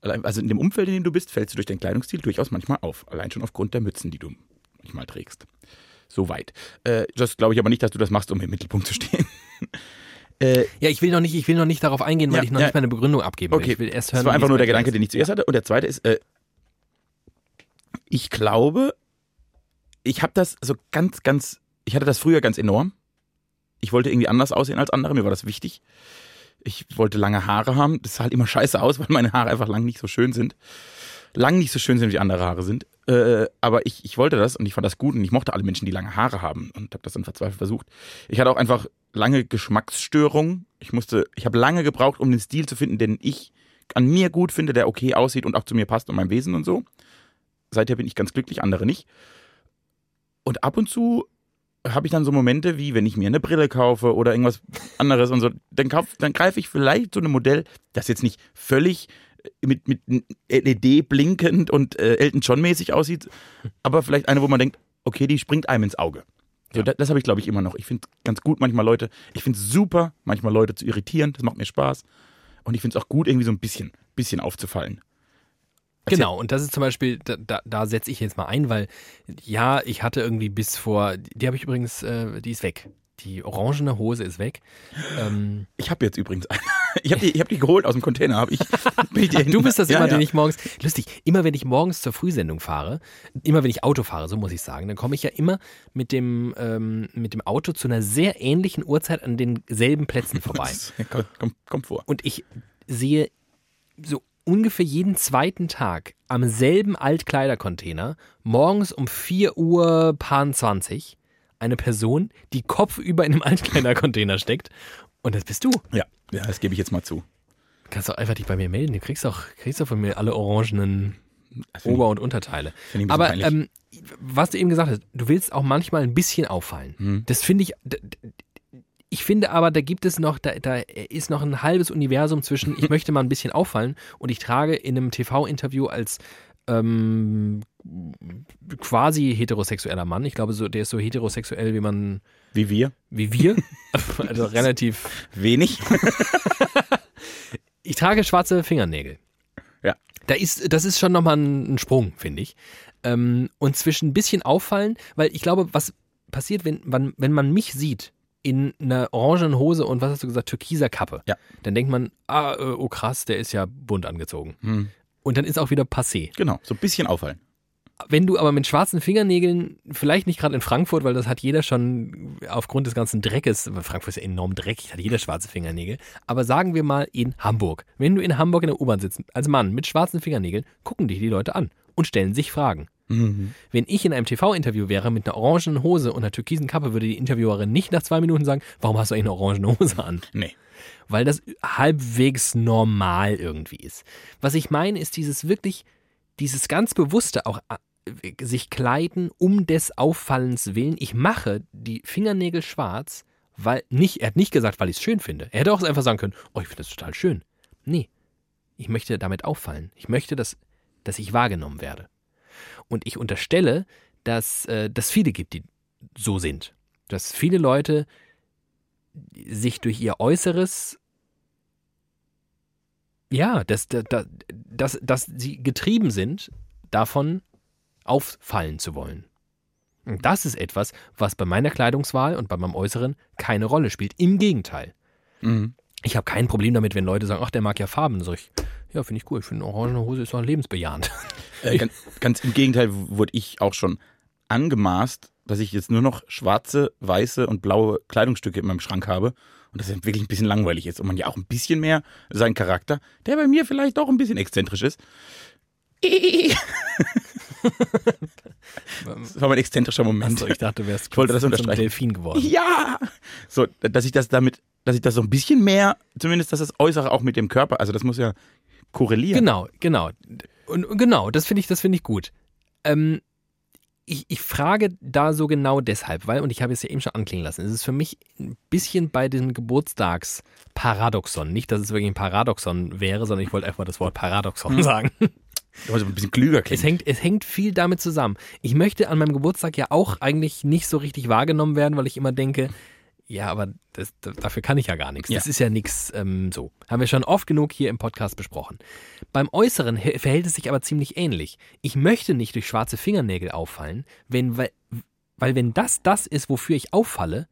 Also in dem Umfeld, in dem du bist, fällst du durch deinen Kleidungsstil durchaus manchmal auf. Allein schon aufgrund der Mützen, die du manchmal trägst. Soweit. Äh, das glaube ich aber nicht, dass du das machst, um im Mittelpunkt zu stehen. [LAUGHS] äh, Ja, ich will noch nicht, ich will noch nicht darauf eingehen, weil Ja, ich noch ja. nicht meine Begründung abgeben will. Okay, Ich will erst hören, das war einfach nur der Gedanke, den ich zuerst hatte. Und der zweite ist, äh, ich glaube, ich habe das so ganz, ganz, ich hatte das früher ganz enorm. Ich wollte irgendwie anders aussehen als andere, mir war das wichtig. Ich wollte lange Haare haben. Das sah halt immer scheiße aus, [LAUGHS] weil meine Haare einfach lang nicht so schön sind. Lang nicht so schön sind, wie andere Haare sind. Äh, aber ich, ich wollte das und ich fand das gut und ich mochte alle Menschen, die lange Haare haben und habe das dann verzweifelt versucht. Ich hatte auch einfach lange Geschmacksstörungen. Ich musste, ich habe lange gebraucht, um den Stil zu finden, den ich an mir gut finde, der okay aussieht und auch zu mir passt und meinem Wesen und so. Seither bin ich ganz glücklich, andere nicht. Und ab und zu habe ich dann so Momente wie, wenn ich mir eine Brille kaufe oder irgendwas anderes und so, dann, kauf, dann greife ich vielleicht so ein Modell, das jetzt nicht völlig äh, mit, mit LED blinkend und äh, Elton John mäßig aussieht, aber vielleicht eine, wo man denkt, okay, die springt einem ins Auge. So, Ja. Das, das habe ich, glaube ich, immer noch. Ich finde ganz gut manchmal Leute, ich finde es super, manchmal Leute zu irritieren, das macht mir Spaß. Und ich finde es auch gut, irgendwie so ein bisschen, bisschen aufzufallen. Genau, und das ist zum Beispiel, da, da, da setze ich jetzt mal ein, weil ja, ich hatte irgendwie bis vor, die habe ich übrigens, äh, die ist weg. Die orangene Hose ist weg. Ähm, Ich habe jetzt übrigens eine. Ich habe die, ich hab die geholt aus dem Container. Hab ich, [LAUGHS] [LAUGHS] du bist das ja, immer, ja. den ich morgens, lustig, immer wenn ich morgens zur Frühsendung fahre, immer wenn ich Auto fahre, so muss ich sagen, dann komme ich ja immer mit dem, ähm, mit dem Auto zu einer sehr ähnlichen Uhrzeit an denselben Plätzen vorbei. [LAUGHS] Kommt, kommt, kommt vor. Und ich sehe so ungefähr jeden zweiten Tag am selben Altkleidercontainer morgens um 4 Uhr paar 20 eine Person, die kopfüber in einem [LAUGHS] Altkleidercontainer steckt. Und das bist du. Ja, ja, das gebe ich jetzt mal zu. Kannst doch einfach dich bei mir melden. Du kriegst doch, kriegst doch von mir alle orangenen Ober- und Unterteile. ich, Aber ähm, was du eben gesagt hast, du willst auch manchmal ein bisschen auffallen. Hm. Das finde ich. Ich finde aber, da gibt es noch, da, da ist noch ein halbes Universum zwischen, ich möchte mal ein bisschen auffallen und ich trage in einem TV-Interview als ähm, quasi heterosexueller Mann, ich glaube, so, der ist so heterosexuell, wie man, Wie wir. wie wir, [LAUGHS] also relativ Wenig. [LAUGHS] ich trage schwarze Fingernägel. Ja. Da ist, das ist schon nochmal ein, ein Sprung, finde ich. Ähm, und zwischen ein bisschen auffallen, weil ich glaube, was passiert, wenn, wenn, wenn man mich sieht in einer orangenen Hose und was hast du gesagt, türkiser Kappe, Ja. dann denkt man, ah, äh, oh krass, der ist ja bunt angezogen. Hm. Und dann ist auch wieder passé. Genau, so ein bisschen auffallen. Wenn du aber mit schwarzen Fingernägeln, vielleicht nicht gerade in Frankfurt, weil das hat jeder schon aufgrund des ganzen Dreckes, Frankfurt ist ja enorm dreckig, hat jeder schwarze Fingernägel, aber sagen wir mal in Hamburg. Wenn du in Hamburg in der U-Bahn sitzt, als Mann mit schwarzen Fingernägeln, gucken dich die Leute an und stellen sich Fragen. Mhm. Wenn ich in einem TV-Interview wäre mit einer orangenen Hose und einer türkisen Kappe, würde die Interviewerin nicht nach zwei Minuten sagen, warum hast du eigentlich eine orangene Hose an? Nee. weil das halbwegs normal irgendwie ist. Was ich meine, ist dieses wirklich, dieses ganz bewusste auch äh, sich kleiden um des Auffallens willen. Ich mache die Fingernägel schwarz, weil nicht, er hat nicht gesagt, weil ich es schön finde. Er hätte auch einfach sagen können, oh, ich finde das total schön. Nee, ich möchte damit auffallen. Ich möchte, dass, dass ich wahrgenommen werde. Und ich unterstelle, dass äh, das viele gibt, die so sind. Dass viele Leute sich durch ihr Äußeres ja, dass, dass, dass, dass sie getrieben sind, davon auffallen zu wollen. Und das ist etwas, was bei meiner Kleidungswahl und bei meinem Äußeren keine Rolle spielt. Im Gegenteil. Mhm. Ich habe kein Problem damit, wenn Leute sagen, ach, der mag ja Farben. Sag ich, ja, finde ich cool. Ich finde, eine orangene Hose ist doch lebensbejahend. Äh, ganz, ganz im Gegenteil wurde ich auch schon angemaßt, dass ich jetzt nur noch schwarze, weiße und blaue Kleidungsstücke in meinem Schrank habe und das wirklich ein bisschen langweilig ist und man ja auch ein bisschen mehr seinen Charakter, der bei mir vielleicht auch ein bisschen exzentrisch ist. [LAUGHS] Das war mein exzentrischer Moment. Achso, ich dachte, du wärst Ich wollte das zum unterstreichen. Delfin geworden. Ja! So, dass ich das damit, dass ich das so ein bisschen mehr, zumindest dass das Äußere auch mit dem Körper, also das muss ja korrelieren. Genau, genau. Und genau, das finde ich, das finde ich gut. Ähm, ich, ich frage da so genau deshalb, weil, und ich habe es ja eben schon anklingen lassen, es ist für mich ein bisschen bei diesem Geburtstagsparadoxon. Nicht, dass es wirklich ein Paradoxon wäre, sondern ich wollte einfach das Wort Paradoxon sagen. Du ein bisschen klüger Es klingen. hängt, es hängt viel damit zusammen. Ich möchte an meinem Geburtstag ja auch eigentlich nicht so richtig wahrgenommen werden, weil ich immer denke, ja, aber das, das, dafür kann ich ja gar nichts. Das Ja. ist ja nichts ähm, so. Haben wir schon oft genug hier im Podcast besprochen. Beim Äußeren verhält es sich aber ziemlich ähnlich. Ich möchte nicht durch schwarze Fingernägel auffallen, wenn, weil, weil wenn das das ist, wofür ich auffalle,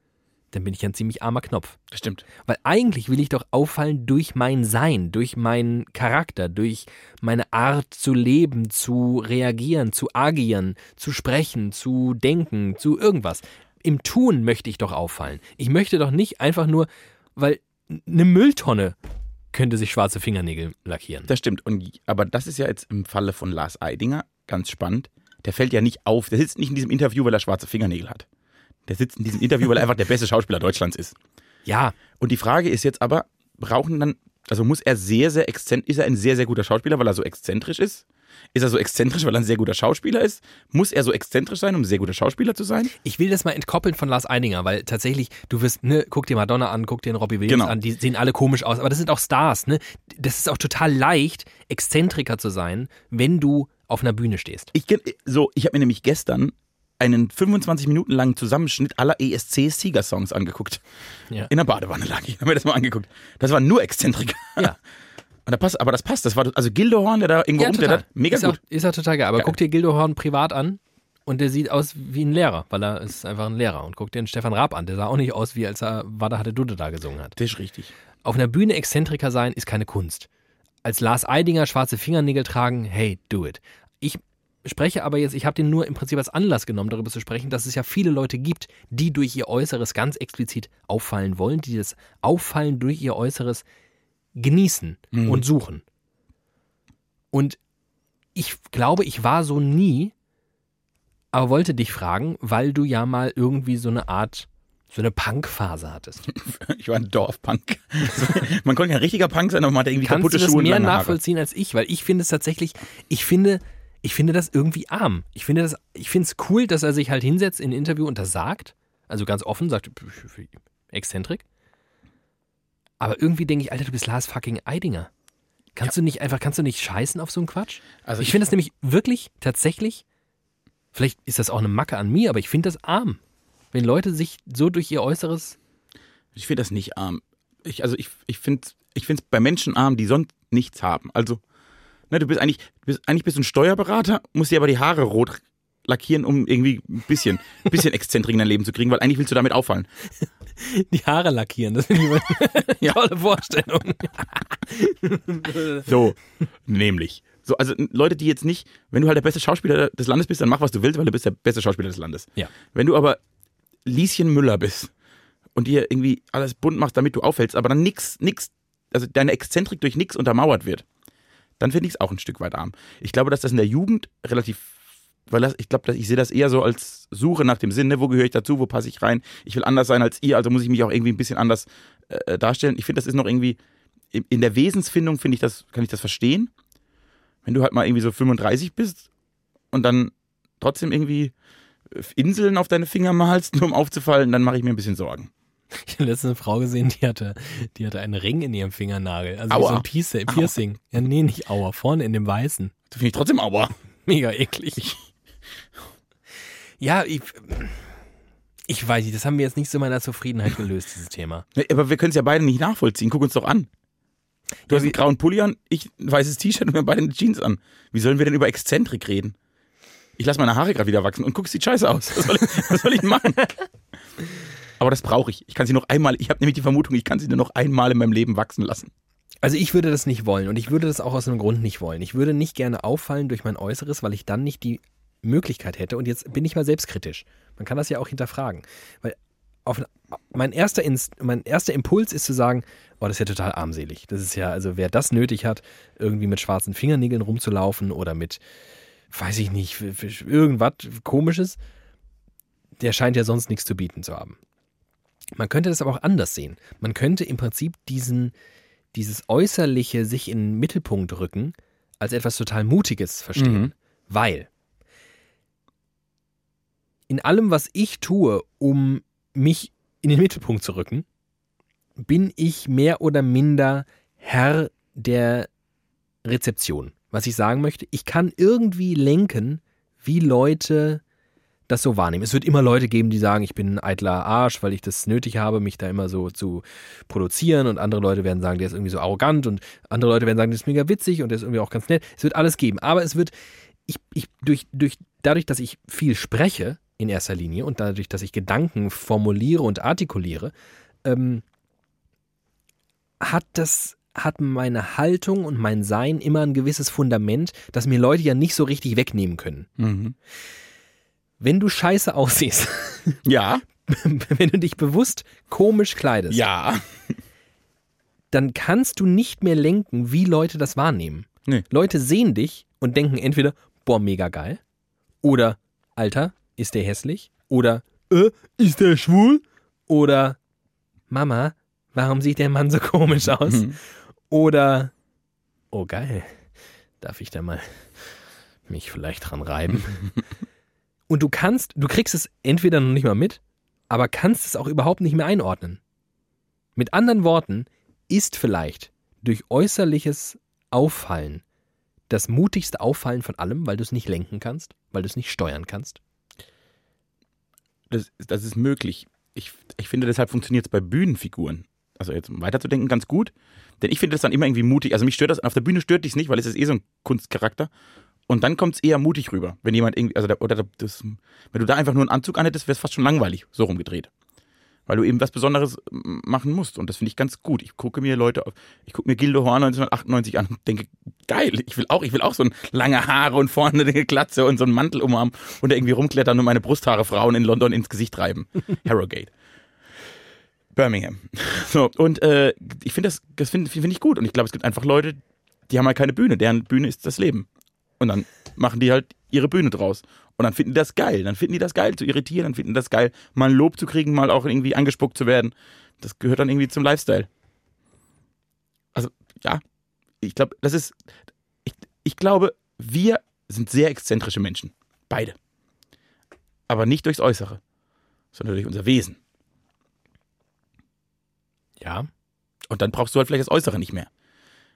dann bin ich ein ziemlich armer Knopf. Das stimmt. Weil eigentlich will ich doch auffallen durch mein Sein, durch meinen Charakter, durch meine Art zu leben, zu reagieren, zu agieren, zu sprechen, zu denken, zu irgendwas. Im Tun möchte ich doch auffallen. Ich möchte doch nicht einfach nur, weil eine Mülltonne könnte sich schwarze Fingernägel lackieren. Das stimmt. Und, aber das ist ja jetzt im Falle von Lars Eidinger ganz spannend. Der fällt ja nicht auf. Der sitzt nicht in diesem Interview, weil er schwarze Fingernägel hat. Der sitzt in diesem Interview, weil er einfach der beste Schauspieler Deutschlands ist. Ja, Und die Frage ist jetzt aber, brauchen dann, also muss er sehr, sehr exzentrisch, ist er ein sehr, sehr guter Schauspieler, weil er so exzentrisch ist? Ist er so exzentrisch, weil er ein sehr guter Schauspieler ist? Muss er so exzentrisch sein, um ein sehr guter Schauspieler zu sein? ich will das mal entkoppeln von Lars Eidinger, weil tatsächlich, du wirst, ne, guck dir Madonna an, guck dir den Robbie Williams Genau. an, die sehen alle komisch aus, aber das sind auch Stars, ne? Das ist auch total leicht, Exzentriker zu sein, wenn du auf einer Bühne stehst. Ich, so, ich habe mir nämlich gestern einen 25 Minuten langen Zusammenschnitt aller ESC-Sieger-Songs angeguckt. Ja. In der Badewanne lag ich, habe mir das mal angeguckt. Das waren nur Exzentriker. Ja. Und da passt, aber das passt. Das war also Gildehorn, der da irgendwo rumklettert, mega ist gut. Auch, ist auch total geil. Aber Geil. guck dir Gildo Horn privat an und der sieht aus wie ein Lehrer, weil er ist einfach ein Lehrer. Und guck dir den Stefan Raab an, der sah auch nicht aus, wie als er Wada hatte Dude da gesungen hat. Das ist richtig. Auf einer Bühne Exzentriker sein ist keine Kunst. Als Lars Eidinger schwarze Fingernägel tragen, hey, do it. Ich spreche aber jetzt, ich habe den nur im Prinzip als Anlass genommen, darüber zu sprechen, dass es ja viele Leute gibt, die durch ihr Äußeres ganz explizit auffallen wollen, die das Auffallen durch ihr Äußeres genießen Mhm. und suchen. Und ich glaube, ich war so nie, aber wollte dich fragen, weil du ja mal irgendwie so eine Art, so eine Punk-Phase hattest. [LAUGHS] Ich war ein Dorfpunk. [LAUGHS] man konnte kein richtiger Punk sein, aber man hatte irgendwie Kannst kaputte du das Schuhe und mehr lange Haare. nachvollziehen als ich? Weil ich finde es tatsächlich, ich finde, ich finde das irgendwie arm. Ich finde das, ich finde es cool, dass er sich halt hinsetzt in ein Interview und das sagt. Also ganz offen sagt, Exzentrik. Aber irgendwie denke ich, Alter, du bist Lars fucking Eidinger. Kannst du nicht einfach, kannst du nicht scheißen auf so einen Quatsch? Also ich finde das nämlich wirklich, tatsächlich, vielleicht ist das auch eine Macke an mir, aber ich finde das arm. Wenn Leute sich so durch ihr Äußeres Ich finde das nicht arm. Ich, also ich, ich finde ich es bei Menschen arm, die sonst nichts haben. Also Ne, du bist eigentlich, bist, eigentlich bist du ein Steuerberater, musst dir aber die Haare rot lackieren, um irgendwie ein bisschen, ein bisschen Exzentrik in dein Leben zu kriegen, weil eigentlich willst du damit auffallen. [LAUGHS] Die Haare lackieren, das finde ich eine [LAUGHS] tolle Vorstellung. So, nämlich. So, also Leute, die jetzt nicht, wenn du halt der beste Schauspieler des Landes bist, dann mach, was du willst, weil du bist der beste Schauspieler des Landes. Ja. Wenn du aber Lieschen Müller bist und dir irgendwie alles bunt machst, damit du auffällst, aber dann nix, nix, also deine Exzentrik durch nix untermauert wird, dann finde ich es auch ein Stück weit arm. Ich glaube, dass das in der Jugend relativ, weil das, ich glaube, ich sehe das eher so als Suche nach dem Sinn, ne? wo gehöre ich dazu, wo passe ich rein, ich will anders sein als ihr, also muss ich mich auch irgendwie ein bisschen anders äh, darstellen. Ich finde, das ist noch irgendwie, in, der Wesensfindung finde ich das, kann ich das verstehen. Wenn du halt mal irgendwie so 35 bist und dann trotzdem irgendwie Inseln auf deine Finger malst, [LAUGHS] nur um aufzufallen, dann mache ich mir ein bisschen Sorgen. Ich habe letztens eine Frau gesehen, die hatte, die hatte einen Ring in ihrem Fingernagel. Also Aua. so ein Piercing. Piercing. Ja, nee, nicht Aua. Vorne in dem Weißen. Das finde ich trotzdem aua. Mega eklig. Ja, ich, ich weiß nicht, das haben wir jetzt nicht so meiner Zufriedenheit gelöst, dieses Thema. Ja, Aber wir können es ja beide nicht nachvollziehen. Guck uns doch an. Du hast einen grauen Pulli an, ich ein weißes T-Shirt und wir haben beide eine Jeans an. Wie sollen wir denn über Exzentrik reden? Ich lasse meine Haare gerade wieder wachsen und guck, sieht scheiße aus. Was soll ich, was soll ich machen? [LAUGHS] Aber das brauche ich. Ich kann sie noch einmal, ich habe nämlich die Vermutung, ich kann sie nur noch einmal in meinem Leben wachsen lassen. Also ich würde das nicht wollen und ich würde das auch aus einem Grund nicht wollen. Ich würde nicht gerne auffallen durch mein Äußeres, weil ich dann nicht die Möglichkeit hätte. Und jetzt bin ich mal selbstkritisch. Man kann das ja auch hinterfragen. Weil auf, mein, erster Inst, mein erster Impuls ist zu sagen, oh, das ist ja total armselig. Das ist ja, also wer das nötig hat, irgendwie mit schwarzen Fingernägeln rumzulaufen oder mit, weiß ich nicht, irgendwas komisches, der scheint ja sonst nichts zu bieten zu haben. Man könnte das aber auch anders sehen. Man könnte im Prinzip diesen, dieses äußerliche sich in den Mittelpunkt rücken als etwas total Mutiges verstehen. Mhm. Weil in allem, was ich tue, um mich in den Mittelpunkt zu rücken, bin ich mehr oder minder Herr der Rezeption. Was ich sagen möchte, ich kann irgendwie lenken, wie Leute das so wahrnehmen. Es wird immer Leute geben, die sagen, ich bin ein eitler Arsch, weil ich das nötig habe, mich da immer so zu produzieren. Und andere Leute werden sagen, der ist irgendwie so arrogant. Und andere Leute werden sagen, der ist mega witzig und der ist irgendwie auch ganz nett. Es wird alles geben. Aber es wird, ich, ich, durch, durch, dadurch, dass ich viel spreche in erster Linie und dadurch, dass ich Gedanken formuliere und artikuliere, ähm, hat das hat meine Haltung und mein Sein immer ein gewisses Fundament, das mir Leute ja nicht so richtig wegnehmen können. Mhm. Wenn du scheiße aussiehst, [LAUGHS] Ja, wenn du dich bewusst komisch kleidest, ja. dann kannst du nicht mehr lenken, wie Leute das wahrnehmen. Nee. Leute sehen dich und denken entweder, boah, mega geil, oder, Alter, ist der hässlich, oder, äh, ist der schwul, oder, Mama, warum sieht der Mann so komisch aus, Mhm. oder, oh geil, darf ich da mal mich vielleicht dran reiben? [LAUGHS] und du kannst, du kriegst es entweder noch nicht mal mit, aber kannst es auch überhaupt nicht mehr einordnen. Mit anderen Worten, ist vielleicht durch äußerliches Auffallen das mutigste Auffallen von allem, weil du es nicht lenken kannst, weil du es nicht steuern kannst? Das, das ist möglich. Ich, ich finde, deshalb funktioniert es bei Bühnenfiguren. Also jetzt um weiterzudenken, ganz gut. Denn ich finde das dann immer irgendwie mutig. Also mich stört das, auf der Bühne stört dich nicht, weil es ist eh so ein Kunstcharakter. Und dann kommt es eher mutig rüber. Wenn jemand irgendwie, also der, oder das, wenn du da einfach nur einen Anzug anhättest, wäre es fast schon langweilig, so rumgedreht. Weil du eben was Besonderes machen musst. Und das finde ich ganz gut. Ich gucke mir Leute auf, ich gucke mir Gildo Horn 1998 an und denke, geil, ich will auch, ich will auch so ein lange Haare und vorne eine Glatze und so einen Mantel umhaben und da irgendwie rumklettern und meine Brusthaare Frauen in London ins Gesicht reiben. [LAUGHS] Harrogate. Birmingham. [LAUGHS] So, und äh, ich finde das, das finde find ich gut. Und ich glaube, es gibt einfach Leute, die haben halt keine Bühne. Deren Bühne ist das Leben. Und dann machen die halt ihre Bühne draus. Und dann finden die das geil. Dann finden die das geil zu irritieren. Dann finden die das geil, mal ein Lob zu kriegen, mal auch irgendwie angespuckt zu werden. Das gehört dann irgendwie zum Lifestyle. Also, ja. Ich glaube, das ist. Ich, ich glaube, wir sind sehr exzentrische Menschen. Beide. Aber nicht durchs Äußere, sondern durch unser Wesen. Ja. Und dann brauchst du halt vielleicht das Äußere nicht mehr.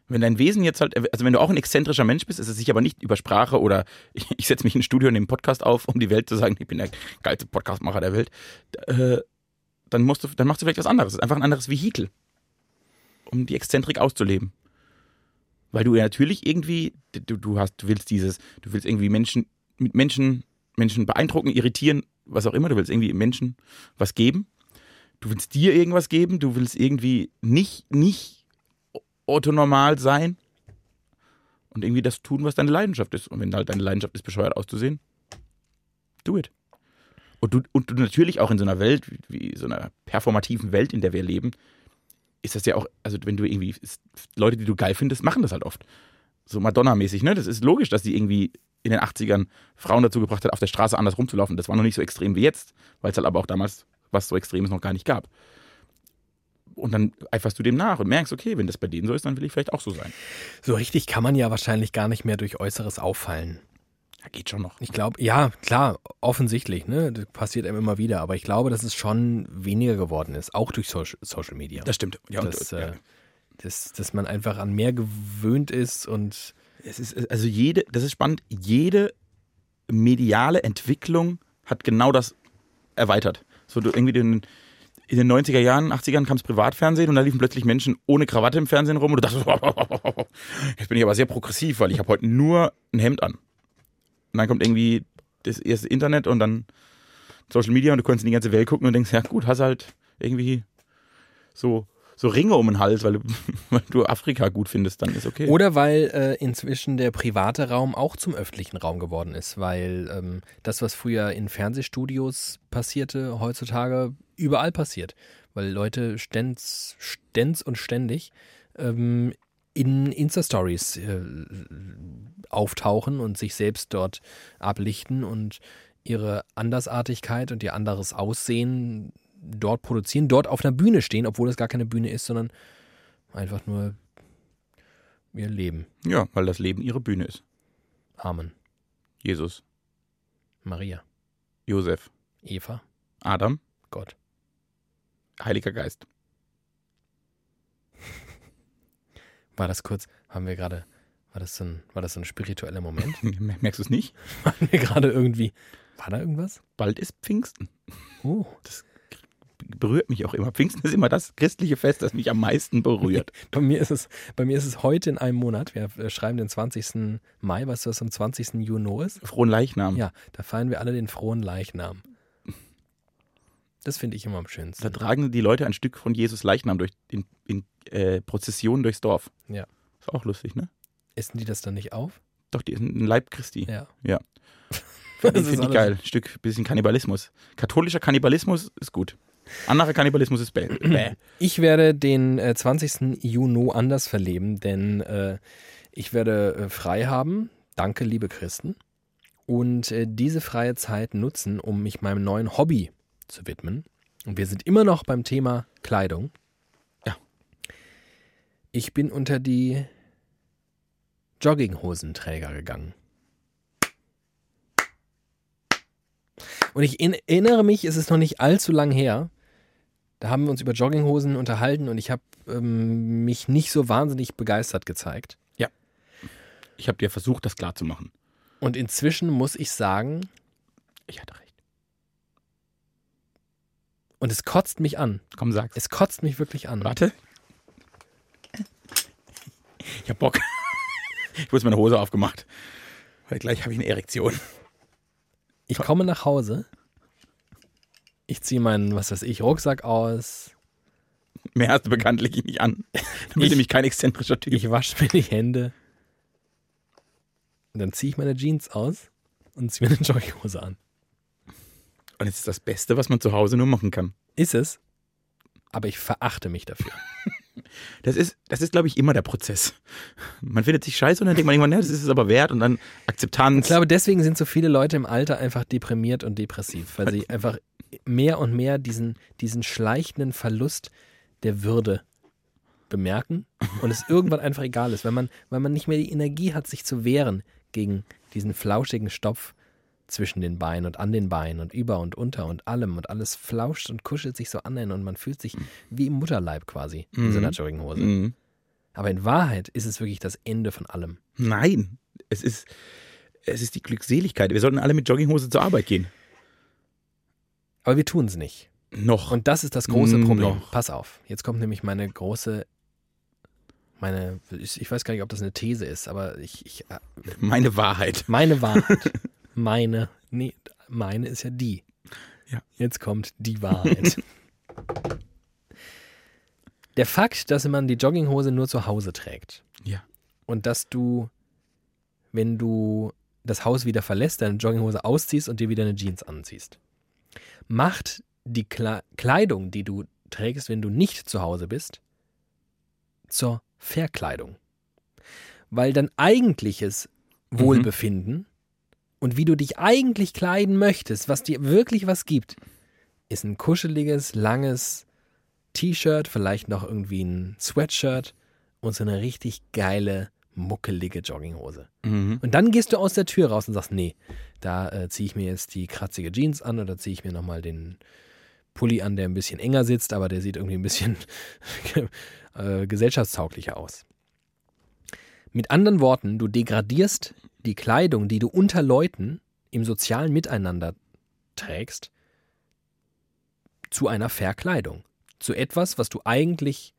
Wenn dein Wesen jetzt halt, also wenn du auch ein exzentrischer Mensch bist, ist es sich aber nicht über Sprache oder [LAUGHS] ich, ich setze mich in ein Studio und nehme einen Podcast auf, um die Welt zu sagen, ich bin der geilste Podcastmacher der Welt, äh, dann musst du, dann machst du vielleicht was anderes. Einfach ein anderes Vehikel, um die Exzentrik auszuleben. Weil du ja natürlich irgendwie, du, du hast, du willst dieses, du willst irgendwie Menschen, mit Menschen, Menschen beeindrucken, irritieren, was auch immer, du willst irgendwie Menschen was geben. Du willst dir irgendwas geben, du willst irgendwie nicht, nicht orthonormal sein und irgendwie das tun, was deine Leidenschaft ist. Und wenn halt deine Leidenschaft ist, bescheuert auszusehen, do it. Und du, und du natürlich auch in so einer Welt, wie, wie so einer performativen Welt, in der wir leben, ist das ja auch, also wenn du irgendwie, ist, Leute, die du geil findest, machen das halt oft. So Madonna-mäßig, ne? Das ist logisch, dass die irgendwie in den 80ern Frauen dazu gebracht hat, auf der Straße anders rumzulaufen. Das war noch nicht so extrem wie jetzt, weil es halt aber auch damals was so Extremes noch gar nicht gab. Und dann eiferst du dem nach und merkst, okay, wenn das bei denen so ist, dann will ich vielleicht auch so sein. So richtig kann man ja wahrscheinlich gar nicht mehr durch Äußeres auffallen. Ja, geht schon noch. Ich glaube, ja, klar, offensichtlich, ne? Das passiert einem immer wieder, aber ich glaube, dass es schon weniger geworden ist, auch durch Social, Social Media. Das stimmt. Ja, und, dass, ja. äh, dass, dass man einfach an mehr gewöhnt ist und Es ist, also jede, das ist spannend, jede mediale Entwicklung hat genau das erweitert. So du irgendwie den, in den 90er Jahren, 80ern kam das Privatfernsehen und da liefen plötzlich Menschen ohne Krawatte im Fernsehen rum und du dachtest, [LAUGHS] jetzt bin ich aber sehr progressiv, weil ich habe heute nur ein Hemd an. Und dann kommt irgendwie das erste Internet und dann Social Media und du kannst in die ganze Welt gucken und denkst, ja gut, hast halt irgendwie so, so Ringe um den Hals, weil du, [LAUGHS] weil du Afrika gut findest, dann ist okay. Oder weil äh, inzwischen der private Raum auch zum öffentlichen Raum geworden ist, weil ähm, das, was früher in Fernsehstudios passierte, heutzutage überall passiert. Weil Leute ständs, ständs und ständig ähm, in Insta-Stories äh, auftauchen und sich selbst dort ablichten und ihre Andersartigkeit und ihr anderes Aussehen dort produzieren, dort auf einer Bühne stehen, obwohl es gar keine Bühne ist, sondern einfach nur ihr Leben. ja, weil das Leben ihre Bühne ist. Amen. Jesus, Maria, Josef, Eva, Adam, Gott. Heiliger Geist. [LAUGHS] War das kurz, haben wir gerade, war das so ein, war das so ein spiritueller Moment? [LAUGHS] Merkst du es nicht? [LAUGHS] Waren wir gerade irgendwie, war da irgendwas? Bald ist Pfingsten. Oh, Berührt mich auch immer. Pfingsten ist immer das christliche Fest, das mich am meisten berührt. bei mir ist es, bei mir ist es heute in einem Monat. Wir schreiben den 20. Mai, weißt du, was am 20. Juni ist? Frohen Leichnam. Ja, da feiern wir alle den frohen Leichnam. Das finde ich immer am Da schönsten. tragen die Leute ein Stück von Jesus Leichnam durch, in, in äh, Prozession durchs Dorf. Ja. Ist auch lustig, ne? Essen die das dann nicht auf? Doch, die ist ein Leib Christi. Ja. Ja. [LAUGHS] Finde ist find ich geil. Stück, bisschen Kannibalismus. Katholischer Kannibalismus ist gut. Anderer Kannibalismus ist bäh. [CLEARS THROAT] bäh. Ich werde den äh, 20. Juni anders verleben, denn äh, ich werde äh, frei haben. Danke, liebe Christen. Und äh, diese freie Zeit nutzen, um mich meinem neuen Hobby zu widmen. Und wir sind immer noch beim Thema Kleidung. Ja. Ich bin unter die Jogginghosenträger gegangen. Und ich in- erinnere mich, es ist noch nicht allzu lang her, da haben wir uns über Jogginghosen unterhalten und ich habe ähm, mich nicht so wahnsinnig begeistert gezeigt. Ich habe dir versucht, das klar zu machen. Und inzwischen muss ich sagen, Ich hatte recht. Und es kotzt mich an. Komm, sag's. Es kotzt mich wirklich an. Warte. Ich hab Bock. Ich wurde meine Hose aufgemacht. Weil gleich habe ich eine Erektion. Ich komme nach Hause, ich ziehe meinen, was weiß ich, Rucksack aus, Mehr hast du bekanntlich nicht an. Du bist Ich- nämlich kein exzentrischer Typ. ich wasche mir die Hände. Und dann ziehe ich meine Jeans aus und ziehe mir eine Jogginghose an. Und es ist das Beste, was man zu Hause nur machen kann. Ist es, aber ich verachte mich dafür. [LAUGHS] Das ist, das ist, glaube ich, immer der Prozess. Man findet sich scheiße und dann denkt man irgendwann, ja, das ist es aber wert und dann Akzeptanz. Ich glaube, deswegen sind so viele Leute im Alter einfach deprimiert und depressiv, weil sie einfach mehr und mehr diesen, diesen schleichenden Verlust der Würde bemerken und es irgendwann einfach egal ist, weil man, weil man nicht mehr die Energie hat, sich zu wehren gegen diesen flauschigen Stopf zwischen den Beinen und an den Beinen und über und unter und allem und alles flauscht und kuschelt sich so an und man fühlt sich wie im Mutterleib quasi in so einer Jogginghose. Mhm. Aber in Wahrheit ist es wirklich das Ende von allem. Nein, es ist, es ist die Glückseligkeit. Wir sollten alle mit Jogginghose zur Arbeit gehen. Aber wir tun es nicht. Noch. Und das ist das große Problem. noch. Pass auf, jetzt kommt nämlich meine große, meine, ich, ich weiß gar nicht, ob das eine These ist, aber ich, ich äh, Meine Wahrheit. meine Wahrheit, [LAUGHS] meine, nee, meine ist ja die. Ja. Jetzt kommt die Wahrheit. [LAUGHS] Der Fakt, dass man die Jogginghose nur zu Hause trägt Ja. und dass du, wenn du das Haus wieder verlässt, deine Jogginghose ausziehst und dir wieder eine Jeans anziehst, macht die Kle Kleidung, die du trägst, wenn du nicht zu Hause bist, zur Verkleidung. Weil dein eigentliches Wohlbefinden und wie du dich eigentlich kleiden möchtest, was dir wirklich was gibt, ist ein kuscheliges, langes T-Shirt, vielleicht noch irgendwie ein Sweatshirt und so eine richtig geile, muckelige Jogginghose. Mhm. Und dann gehst du aus der Tür raus und sagst, nee, da äh, ziehe ich mir jetzt die kratzige Jeans an oder ziehe ich mir nochmal den Pulli an, der ein bisschen enger sitzt, aber der sieht irgendwie ein bisschen [LAUGHS] äh, gesellschaftstauglicher aus. Mit anderen Worten, du degradierst die Kleidung, die du unter Leuten im sozialen Miteinander trägst, zu einer Verkleidung. Zu etwas, was du eigentlich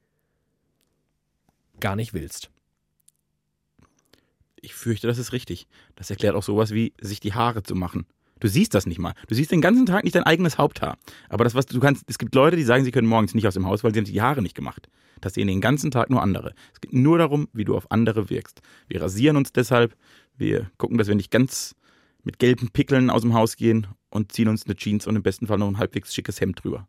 gar nicht willst. Ich fürchte, das ist richtig. Das erklärt auch sowas wie, sich die Haare zu machen. Du siehst das nicht mal. Du siehst den ganzen Tag nicht dein eigenes Haupthaar. Aber das, was du kannst, es gibt Leute, die sagen, sie können morgens nicht aus dem Haus, weil sie haben die Haare nicht gemacht. Das sehen den ganzen Tag nur andere. Es geht nur darum, wie du auf andere wirkst. Wir rasieren uns deshalb. Wir gucken, dass wir nicht ganz mit gelben Pickeln aus dem Haus gehen und ziehen uns eine Jeans und im besten Fall noch ein halbwegs schickes Hemd drüber.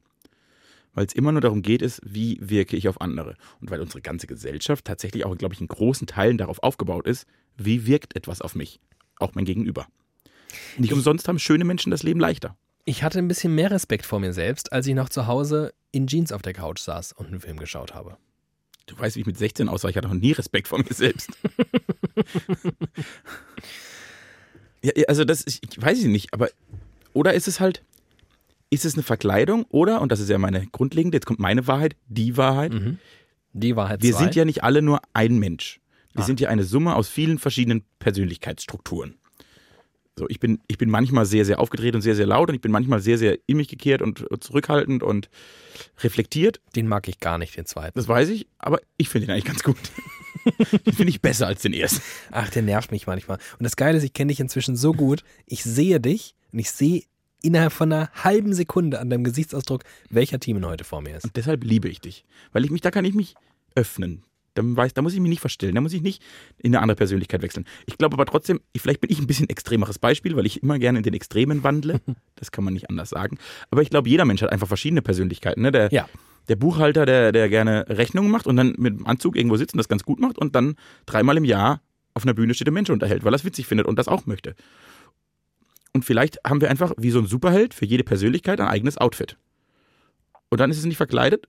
Weil es immer nur darum geht, ist, wie wirke ich auf andere. Und weil unsere ganze Gesellschaft tatsächlich auch, glaube ich, in großen Teilen darauf aufgebaut ist, wie wirkt etwas auf mich, auch mein Gegenüber. Nicht umsonst haben schöne Menschen das Leben leichter. Ich hatte ein bisschen mehr Respekt vor mir selbst, als ich noch zu Hause in Jeans auf der Couch saß und einen Film geschaut habe. Du weißt, wie ich mit 16 aussah, ich hatte noch nie Respekt vor mir selbst. [LAUGHS] ja, also das, ich, ich weiß ich nicht, aber oder ist es halt, ist es eine Verkleidung oder, und das ist ja meine grundlegende, jetzt kommt meine Wahrheit, die Wahrheit, Die Wahrheit wir zwei. sind ja nicht alle nur ein Mensch. Wir Ah. sind ja eine Summe aus vielen verschiedenen Persönlichkeitsstrukturen. So, ich bin, ich bin manchmal sehr, sehr aufgedreht und sehr, sehr laut und ich bin manchmal sehr, sehr in mich gekehrt und zurückhaltend und reflektiert. Den mag ich gar nicht, den zweiten. Das weiß ich, aber ich finde ihn eigentlich ganz gut. [LAUGHS] den finde ich besser als den ersten. Ach, der nervt mich manchmal. Und das Geile ist, ich kenne dich inzwischen so gut. Ich sehe dich und ich sehe innerhalb von einer halben Sekunde an deinem Gesichtsausdruck, welcher Team heute vor mir ist. Und deshalb liebe ich dich. Weil ich mich, da kann ich mich öffnen. Da, weiß, da muss ich mich nicht verstellen, da muss ich nicht in eine andere Persönlichkeit wechseln. Ich glaube aber trotzdem, ich, vielleicht bin ich ein bisschen extremeres Beispiel, weil ich immer gerne in den Extremen wandle. [LAUGHS] Das kann man nicht anders sagen. Aber ich glaube, jeder Mensch hat einfach verschiedene Persönlichkeiten. Ne? Der, Ja. der Buchhalter, der, der gerne Rechnungen macht und dann mit dem Anzug irgendwo sitzt und das ganz gut macht und dann dreimal im Jahr auf einer Bühne steht und Menschen unterhält, weil er es witzig findet und das auch möchte. Und vielleicht haben wir einfach wie so ein Superheld für jede Persönlichkeit ein eigenes Outfit. Und dann ist es nicht verkleidet,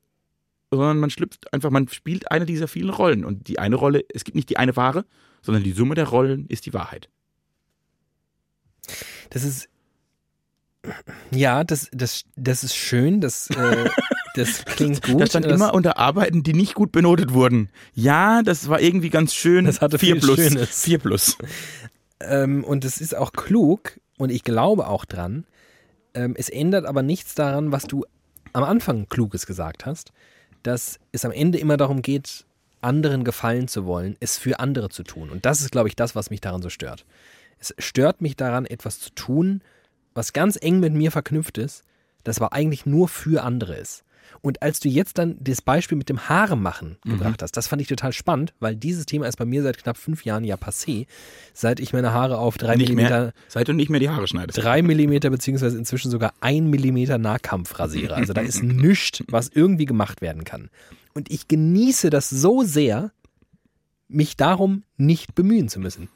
sondern man schlüpft einfach, man spielt eine dieser vielen Rollen. Und die eine Rolle, es gibt nicht die eine wahre, sondern die Summe der Rollen ist die Wahrheit. Das ist. Ja, das, das, das ist schön, das, äh, [LAUGHS] das klingt gut. Das stand das, immer unter Arbeiten, die nicht gut benotet wurden. Ja, das war irgendwie ganz schön. Das hatte 4 viel plus. Schönes. 4 plus. ähm, und es ist auch klug und ich glaube auch dran. Ähm, es ändert aber nichts daran, was du am Anfang Kluges gesagt hast, dass es am Ende immer darum geht, anderen gefallen zu wollen, es für andere zu tun. Und das ist, glaube ich, das, was mich daran so stört. Es stört mich daran, etwas zu tun, was ganz eng mit mir verknüpft ist, das aber eigentlich nur für andere ist. Und als du jetzt dann das Beispiel mit dem Haare machen gebracht hast, das fand ich total spannend, weil dieses Thema ist bei mir seit knapp fünf Jahren ja passé, seit ich meine Haare auf drei Nicht Millimeter, mehr, seit du nicht mehr die Haare schneidest. drei Millimeter beziehungsweise inzwischen sogar ein Millimeter Nahkampf rasiere. Also da ist nichts, [LAUGHS] was irgendwie gemacht werden kann. Und ich genieße das so sehr, mich darum nicht bemühen zu müssen.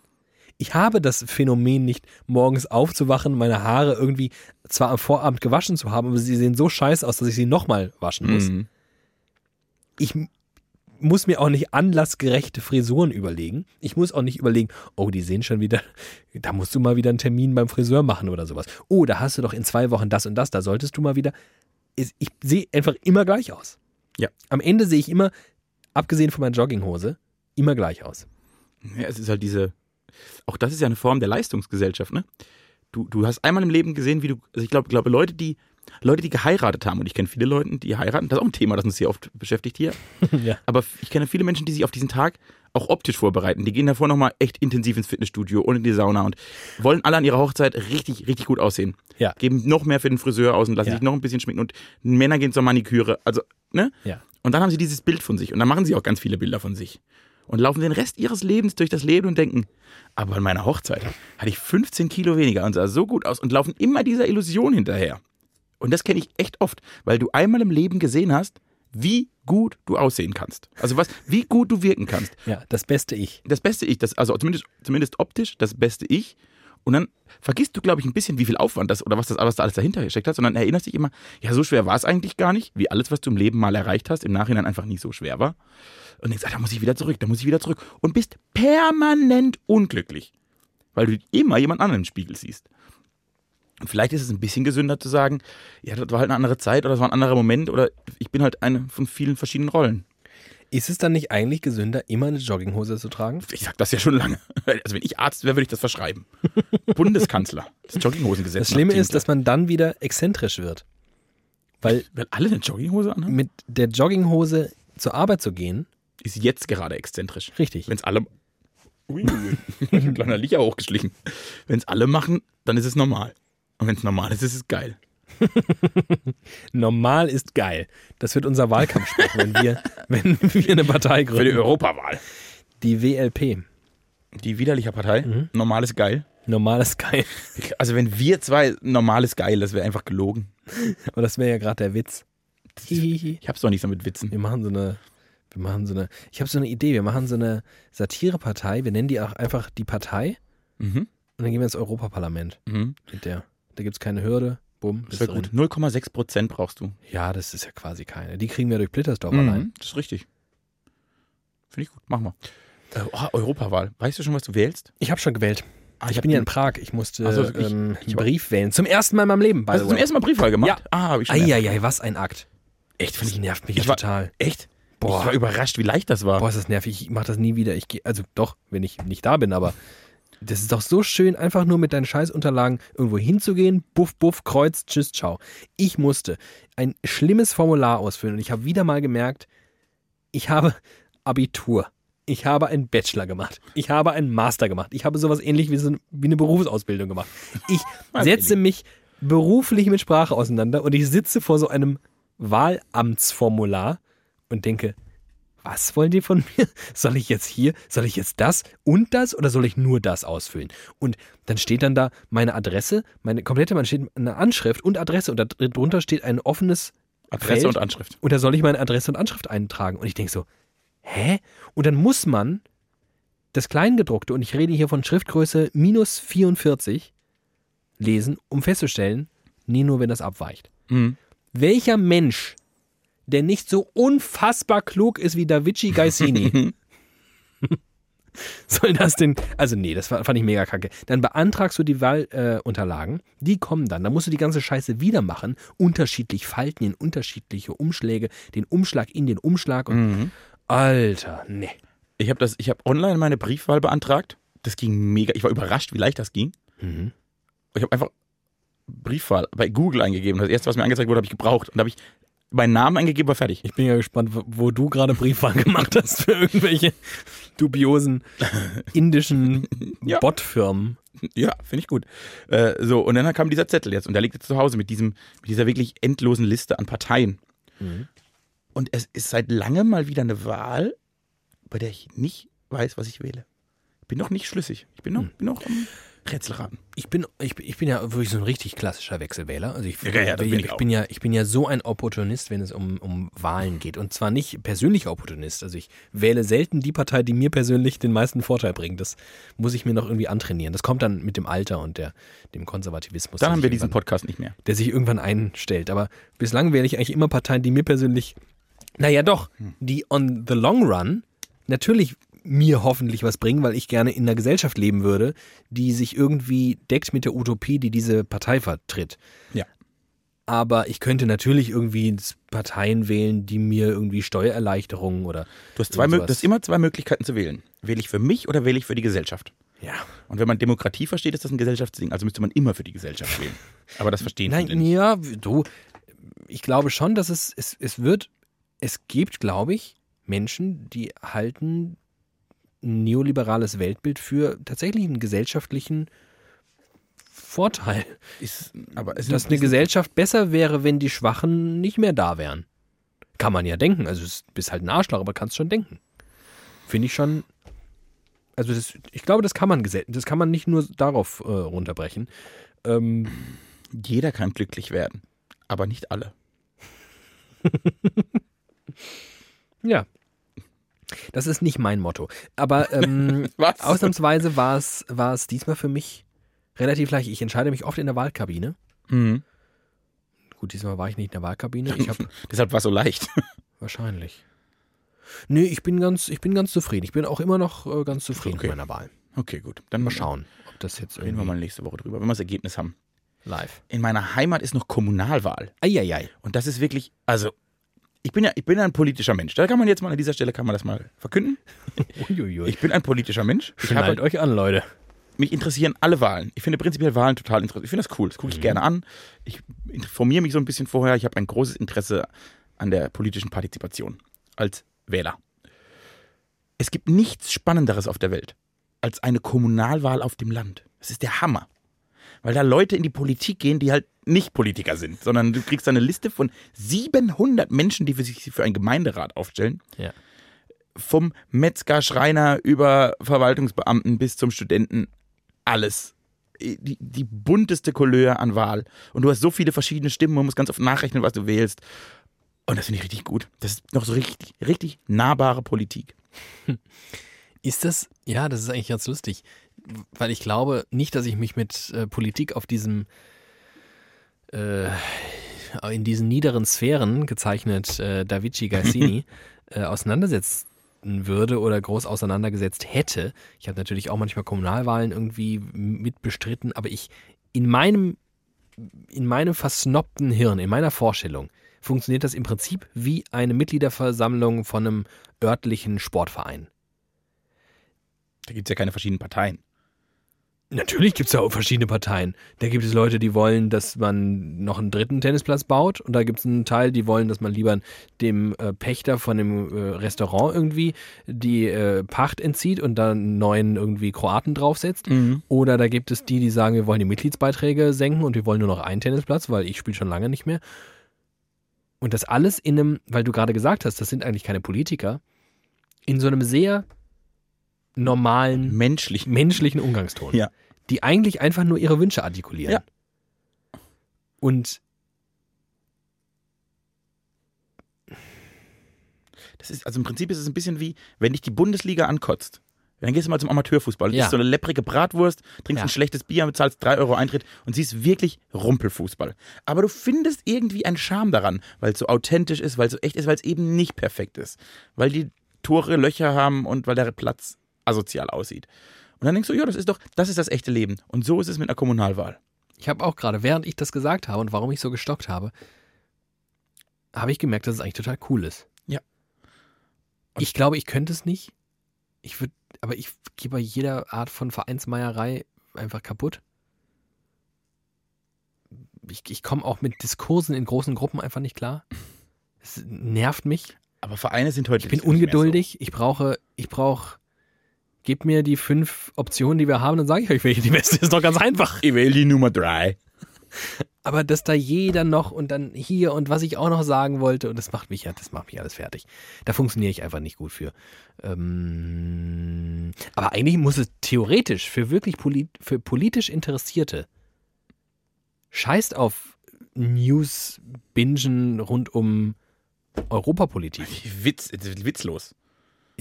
Ich habe das Phänomen nicht, morgens aufzuwachen, meine Haare irgendwie zwar am Vorabend gewaschen zu haben, aber sie sehen so scheiße aus, dass ich sie nochmal waschen muss. Mhm. Ich muss mir auch nicht anlassgerechte Frisuren überlegen. Ich muss auch nicht überlegen, oh, die sehen schon wieder, da musst du mal wieder einen Termin beim Friseur machen oder sowas. Oh, da hast du doch in zwei Wochen das und das, da solltest du mal wieder. Ich sehe einfach immer gleich aus. Ja. Am Ende sehe ich immer, abgesehen von meiner Jogginghose, immer gleich aus. Ja, es ist halt diese, auch das ist ja eine Form der Leistungsgesellschaft, ne? Du, du hast einmal im Leben gesehen, wie du, also ich glaube, glaube Leute, die Leute, die geheiratet haben, und ich kenne viele Leute, die heiraten, das ist auch ein Thema, das uns hier oft beschäftigt hier. [LAUGHS] ja. Aber ich kenne viele Menschen, die sich auf diesen Tag auch optisch vorbereiten. Die gehen davor nochmal echt intensiv ins Fitnessstudio und in die Sauna und wollen alle an ihrer Hochzeit richtig, richtig gut aussehen. Ja. Geben noch mehr für den Friseur aus und lassen Ja. sich noch ein bisschen schminken und Männer gehen zur Maniküre. Also, ne? Ja. Und dann haben sie dieses Bild von sich und dann machen sie auch ganz viele Bilder von sich. Und laufen den Rest ihres Lebens durch das Leben und denken, aber an meiner Hochzeit hatte ich 15 Kilo weniger und sah so gut aus und laufen immer dieser Illusion hinterher. Und das kenne ich echt oft, weil du einmal im Leben gesehen hast, wie gut du aussehen kannst. Also was, wie gut du wirken kannst. Ja, das beste Ich. Das beste Ich, das, also zumindest, zumindest optisch, das beste Ich. Und dann vergisst du, glaube ich, ein bisschen, wie viel Aufwand das oder was das was alles dahinter gesteckt hat, sondern erinnerst dich immer, ja, so schwer war es eigentlich gar nicht, wie alles, was du im Leben mal erreicht hast, im Nachhinein einfach nicht so schwer war. Und denkst, ah, da muss ich wieder zurück, da muss ich wieder zurück. Und bist permanent unglücklich, weil du immer jemand anderen im Spiegel siehst. Und vielleicht ist es ein bisschen gesünder zu sagen, ja, das war halt eine andere Zeit oder das war ein anderer Moment oder ich bin halt eine von vielen verschiedenen Rollen. Ist es dann nicht eigentlich gesünder, immer eine Jogginghose zu tragen? Ich sag das ja schon lange. Also wenn ich Arzt wäre, würde ich das verschreiben. [LAUGHS] Bundeskanzler. Das Jogginghosengesetz. Das Schlimme ist, dass man dann wieder exzentrisch wird. Weil Weil alle eine Jogginghose anhaben? mit der Jogginghose zur Arbeit zu gehen, Ist jetzt gerade exzentrisch. richtig. Wenn es alle. Ui, [LAUGHS] ein kleiner Licher hochgeschlichen. Wenn es alle machen, dann ist es normal. Und wenn es normal ist, ist es geil. [LAUGHS] Normal ist geil. Das wird unser Wahlkampfspruch, wenn wir, [LAUGHS] wenn wir eine Partei Für die gründen. Europawahl. Die WLP. Die widerliche Partei. Mhm. Normal ist geil. Normal ist geil. [LAUGHS] Also wenn wir zwei normal ist geil, das wäre einfach gelogen. Aber das wäre ja gerade der Witz. Ich hab's doch nicht so mit Witzen. Wir machen so eine, wir machen so eine, ich habe so eine Idee, wir machen so eine Satirepartei, wir nennen die auch einfach die Partei Mhm. und dann gehen wir ins Europaparlament Mhm. mit der. Da gibt es keine Hürde, bumm, wäre drin. gut. 0,6 Prozent brauchst du. Ja, das ist ja quasi keine. Die kriegen wir durch Blittersdorf allein. Mhm. Das ist richtig. Finde ich gut. Machen wir. Äh, oh, Europawahl. Weißt du schon, was du wählst? Ich habe schon gewählt. Ah, ich, hab bin ja in Prag. Ich musste Also, ich- ähm, ich einen Brief wählen. Zum ersten Mal in meinem Leben. Hast du zum ersten Mal Briefwahl gemacht? Ja. Ah, habe ich schon. Eieiei, was ein Akt. Echt? Das ich, nervt mich ich ja war- total. echt? Boah. Ich war überrascht, wie leicht das war. Boah, ist das nervig. Ich mache das nie wieder. Ich gehe, also doch, wenn ich nicht da bin, aber das ist doch so schön, einfach nur mit deinen Scheißunterlagen irgendwo hinzugehen, buff, buff, kreuz, tschüss, ciao. Ich musste ein schlimmes Formular ausfüllen und ich habe wieder mal gemerkt, ich habe Abitur. Ich habe einen Bachelor gemacht. Ich habe einen Master gemacht. Ich habe sowas ähnlich wie, so, wie eine Berufsausbildung gemacht. Ich [LAUGHS] setze mich beruflich mit Sprache auseinander und ich sitze vor so einem Wahlamtsformular und denke, was wollen die von [LAUGHS] mir? Soll ich jetzt hier, soll ich jetzt das und das oder soll ich nur das ausfüllen? Und dann steht dann da meine Adresse, meine komplette, man steht eine Anschrift und Adresse und da drunter steht ein offenes Adresse Feld. und Anschrift. und da soll ich meine Adresse und Anschrift eintragen. Und ich denke so, hä? Und dann muss man das Kleingedruckte, und ich rede hier von Schriftgröße minus 44, lesen, um festzustellen, nie nur, wenn das abweicht. Mhm. Welcher Mensch, der nicht so unfassbar klug ist wie Davici Gaisini, [LAUGHS] [LAUGHS] soll das denn. Also, nee, das fand ich mega kacke. Dann beantragst du die Wahlunterlagen, äh, die kommen dann. Dann musst du die ganze Scheiße wieder machen. Unterschiedlich falten in unterschiedliche Umschläge, den Umschlag in den Umschlag und. Mhm. Alter, nee. Ich habe das, ich habe online meine Briefwahl beantragt. Das ging mega. Ich war überrascht, wie leicht das ging. Mhm. Ich habe einfach Briefwahl bei Google eingegeben. Das erste, was mir angezeigt wurde, habe ich gebraucht. Und da habe ich meinen Namen eingegeben, war fertig. Ich bin ja gespannt, wo, du gerade Briefwahl gemacht hast für irgendwelche dubiosen indischen [LAUGHS] Ja. Botfirmen. Ja, finde ich gut. Äh, so, und dann kam dieser Zettel jetzt und der liegt jetzt zu Hause mit, diesem, mit dieser wirklich endlosen Liste an Parteien. Mhm. Und es ist seit langem mal wieder eine Wahl, bei der ich nicht weiß, was ich wähle. Bin noch nicht schlüssig. Ich bin noch, Hm. bin noch am Rätselraten. Ich bin, ich, ich bin ja wirklich so ein richtig klassischer Wechselwähler. Also ich, Ja, ja, bin ich ich, bin ja, ich bin ja so ein Opportunist, wenn es um, um Wahlen geht. Und zwar nicht persönlicher Opportunist. Also ich wähle selten die Partei, die mir persönlich den meisten Vorteil bringt. Das muss ich mir noch irgendwie antrainieren. Das kommt dann mit dem Alter und der, dem Konservativismus. Dann haben wir diesen Podcast nicht mehr. der sich irgendwann einstellt. Aber bislang wähle ich eigentlich immer Parteien, die mir persönlich, naja doch, Hm. die on the long run natürlich mir hoffentlich was bringen, weil ich gerne in einer Gesellschaft leben würde, die sich irgendwie deckt mit der Utopie, die diese Partei vertritt. Ja. Aber ich könnte natürlich irgendwie Parteien wählen, die mir irgendwie Steuererleichterungen oder Du hast, zwei, du hast immer zwei Möglichkeiten zu wählen. Wähle ich für mich oder wähle ich für die Gesellschaft? Ja. Und wenn man Demokratie versteht, ist das ein Gesellschaftsding. Also müsste man immer für die Gesellschaft wählen. Aber das verstehen Nein, viele nicht. ja, du, ich glaube schon, dass es, es, es wird, es gibt, glaube ich, Menschen, die halten neoliberales Weltbild für tatsächlich einen gesellschaftlichen Vorteil. Ist, aber Dass eine Gesellschaft besser wäre, wenn die Schwachen nicht mehr da wären. Kann man ja denken. Also du bist halt ein Arschloch, aber kannst schon denken. Finde ich schon. Also das, ich glaube, das kann man das kann man nicht nur darauf äh, runterbrechen. Ähm, Jeder kann glücklich werden, aber nicht alle. [LAUGHS] ja. Das ist nicht mein Motto. Aber ähm, [LAUGHS] ausnahmsweise war es, war es diesmal für mich relativ leicht. Ich entscheide mich oft in der Wahlkabine. Mhm. Gut, diesmal war ich nicht in der Wahlkabine. Habe [LAUGHS] Deshalb war es so leicht. [LAUGHS] wahrscheinlich. Nee, ich bin ganz, ich bin ganz zufrieden. Ich bin auch immer noch äh, ganz zufrieden Okay. mit meiner Wahl. Okay, gut. Dann Mal schauen, ob das jetzt Reden wir irgendwie mal nächste Woche drüber, wenn wir das Ergebnis haben. live. In meiner Heimat ist noch Kommunalwahl. Eieiei. Und das ist wirklich, also, ich bin ja, ich bin ein politischer Mensch. Da kann man jetzt mal an dieser Stelle kann man das mal verkünden. [LAUGHS] Uiuiui. Ich bin ein politischer Mensch. Ich Schnallt euch an, Leute. mich interessieren alle Wahlen. Ich finde prinzipiell Wahlen total interessant. Ich finde das cool. Das gucke ich Mhm. gerne an. Ich informiere mich so ein bisschen vorher. Ich habe ein großes Interesse an der politischen Partizipation als Wähler. Es gibt nichts Spannenderes auf der Welt als eine Kommunalwahl auf dem Land. Das ist der Hammer. Weil da Leute in die Politik gehen, die halt nicht Politiker sind, sondern du kriegst eine Liste von 700 Menschen, die für sich für einen Gemeinderat aufstellen. Ja. Vom Metzger, Schreiner über Verwaltungsbeamten bis zum Studenten. Alles. Die, die bunteste Couleur an Wahl. Und du hast so viele verschiedene Stimmen, man muss ganz oft nachrechnen, was du wählst. Und das finde ich richtig gut. Das ist noch so richtig, richtig nahbare Politik. [LAUGHS] Ist das, ja, das ist eigentlich ganz lustig, weil ich glaube nicht, dass ich mich mit äh, Politik auf diesem, äh, in diesen niederen Sphären, gezeichnet äh, Davici Gassini, [LAUGHS] äh, auseinandersetzen würde oder groß auseinandergesetzt hätte. Ich habe natürlich auch manchmal Kommunalwahlen irgendwie mit bestritten, aber ich in meinem, in meinem versnobten Hirn, in meiner Vorstellung, funktioniert das im Prinzip wie eine Mitgliederversammlung von einem örtlichen Sportverein. Da gibt es ja keine verschiedenen Parteien. Natürlich gibt es ja auch verschiedene Parteien. Da gibt es Leute, die wollen, dass man noch einen dritten Tennisplatz baut. Und da gibt es einen Teil, die wollen, dass man lieber dem äh, Pächter von dem äh, Restaurant irgendwie die äh, Pacht entzieht und dann einen neuen irgendwie Kroaten draufsetzt. Oder da gibt es die, die sagen, wir wollen die Mitgliedsbeiträge senken und wir wollen nur noch einen Tennisplatz, weil ich spiele schon lange nicht mehr. Und das alles in einem, weil du gerade gesagt hast, das sind eigentlich keine Politiker, in so einem sehr normalen Menschlich. menschlichen Umgangston. Ja. Die eigentlich einfach nur ihre Wünsche artikulieren. Ja. Und Das ist, also im Prinzip ist es ein bisschen wie, wenn dich die Bundesliga ankotzt. Dann gehst du mal zum Amateurfußball, Ja. isst so eine lepprige Bratwurst, trinkst Ja. ein schlechtes Bier, bezahlst 3 Euro Eintritt und siehst wirklich Rumpelfußball. Aber du findest irgendwie einen Charme daran, weil es so authentisch ist, weil es so echt ist, weil es eben nicht perfekt ist. Weil die Tore Löcher haben und weil der Platz asozial aussieht. Und dann denkst du, ja, das ist doch, das ist das echte Leben. Und so ist es mit einer Kommunalwahl. ich habe auch gerade, während ich das gesagt habe und warum ich so gestockt habe, habe ich gemerkt, dass es eigentlich total cool ist. Ja. Ich glaube, ich könnte es nicht. Ich würde, aber ich gehe bei jeder Art von Vereinsmeierei einfach kaputt. Ich, ich komme auch mit Diskursen in großen Gruppen einfach nicht klar. Es nervt mich. Aber Vereine sind heute Ich bin ungeduldig. Ich brauche, ich brauche, gebt mir die fünf Optionen, die wir haben, dann sage ich euch, welche die beste ist. Doch ganz einfach. Ich wähle die Nummer 3. Aber dass da jeder noch und dann hier und was ich auch noch sagen wollte, und das macht mich ja, das macht mich alles fertig. Da funktioniere ich einfach nicht gut für. Ähm, aber eigentlich muss es theoretisch für wirklich polit, für politisch Interessierte scheißt auf News-Bingen rund um Europapolitik. Witz, witzlos.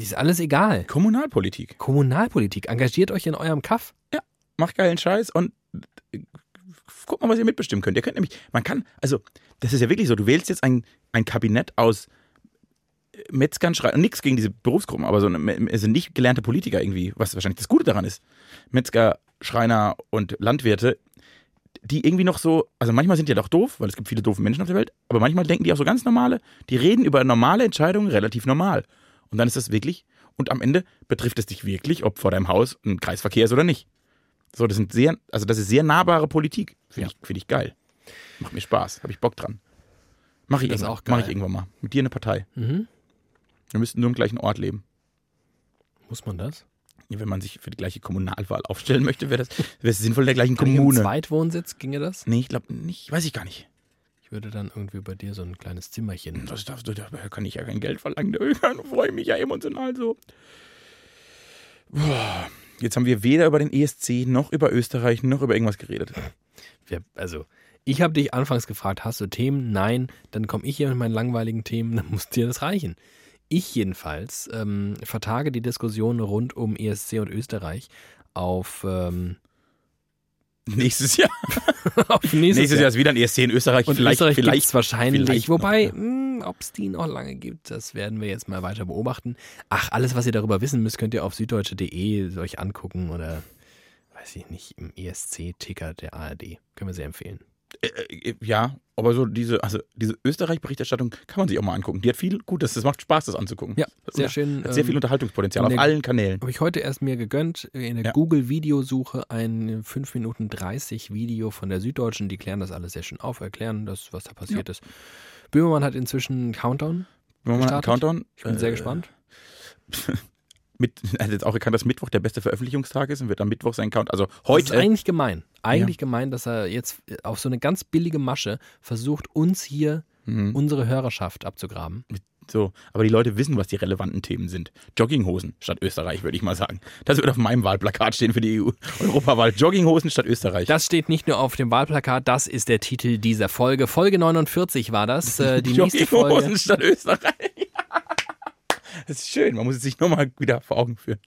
Ist alles egal. Kommunalpolitik. Kommunalpolitik. Engagiert euch in eurem Kaff. macht geilen Scheiß und äh, guck mal, was ihr mitbestimmen könnt. Ihr könnt nämlich, man kann, also, das ist ja wirklich so, du wählst jetzt ein, ein Kabinett aus Metzgern, Schreiner, nix gegen diese Berufsgruppen, aber so eine, also nicht gelernte Politiker irgendwie, was wahrscheinlich das Gute daran ist. Metzger, Schreiner und Landwirte, die irgendwie noch so, also manchmal sind die ja doch doof, weil es gibt viele doofe Menschen auf der Welt, aber manchmal denken die auch so ganz normale, die reden über normale Entscheidungen relativ normal. Und dann ist das wirklich, Und am Ende betrifft es dich wirklich, ob vor deinem Haus ein Kreisverkehr ist oder nicht. So, das sind sehr, also das ist sehr nahbare Politik. Finde Ja. ich, find ich geil. Macht mir Spaß. Habe ich Bock dran. Mach ich, irgendwann. Mach ich irgendwann mal. Mit dir eine Partei. Mhm. Wir müssten nur im gleichen Ort leben. Muss man das? Wenn man sich für die gleiche Kommunalwahl aufstellen möchte, wäre das wäre es sinnvoll in der gleichen Kann ich im Kommune. Zweitwohnsitz ginge das? Nee, ich glaube nicht. Weiß ich gar nicht. Ich würde dann irgendwie bei dir so ein kleines Zimmerchen. Das darfst du, da kann ich ja kein Geld verlangen. [LAUGHS] Da freue ich mich ja emotional so. Boah. Jetzt haben wir weder über den ESC noch über Österreich noch über irgendwas geredet. Also, ich habe dich anfangs gefragt, hast du Themen? Nein. Dann komme ich hier mit meinen langweiligen Themen, [LAUGHS] dann muss dir das reichen. Ich jedenfalls ähm, vertage die Diskussion rund um ESC und Österreich auf, ähm, Nächstes Jahr. [LAUGHS] auf nächstes, Nächstes Jahr ist wieder ein ESC in Österreich. Und vielleicht, Österreich vielleicht, wahrscheinlich. vielleicht wobei, ja. ob es die noch lange gibt, das werden wir jetzt mal weiter beobachten. Ach, alles, was ihr darüber wissen müsst, könnt ihr auf süddeutsche.de euch angucken oder, weiß ich nicht, im ESC-Ticker der ARD. Können wir sehr empfehlen. Äh, ja, aber so diese, also diese Österreich-Berichterstattung kann man sich auch mal angucken. Die hat viel Gutes. Das macht Spaß, das anzugucken. Ja, sehr schön. Hat sehr ähm, viel Unterhaltungspotenzial in auf der- allen Kanälen. Habe ich heute erst mir gegönnt, in der Ja. Google-Videosuche ein 5 Minuten 30 Video von der Süddeutschen. Die klären das alles sehr schön auf, erklären das, was da passiert ist. Böhmermann hat inzwischen einen Countdown. Wir mal einen. Countdown. Ich bin sehr Äh, gespannt. [LAUGHS] Mit, [LAUGHS] er hat jetzt auch erkannt, dass Mittwoch der beste Veröffentlichungstag ist und wird am Mittwoch sein Count. Also Das ist heute. eigentlich gemein. Eigentlich gemein, dass er jetzt auf so eine ganz billige Masche versucht, uns hier Mhm. unsere Hörerschaft abzugraben. So, aber die Leute wissen, was die relevanten Themen sind. Jogginghosen statt Österreich, würde ich mal sagen. Das wird auf meinem Wahlplakat stehen für die EU-Europawahl. [LAUGHS] Jogginghosen statt Österreich. Das steht nicht nur auf dem Wahlplakat, das ist der Titel dieser Folge. Folge 49 war das. Äh, die nächste Jogginghosen Folge. statt Österreich. Das ist schön, man muss es sich nochmal wieder vor Augen führen.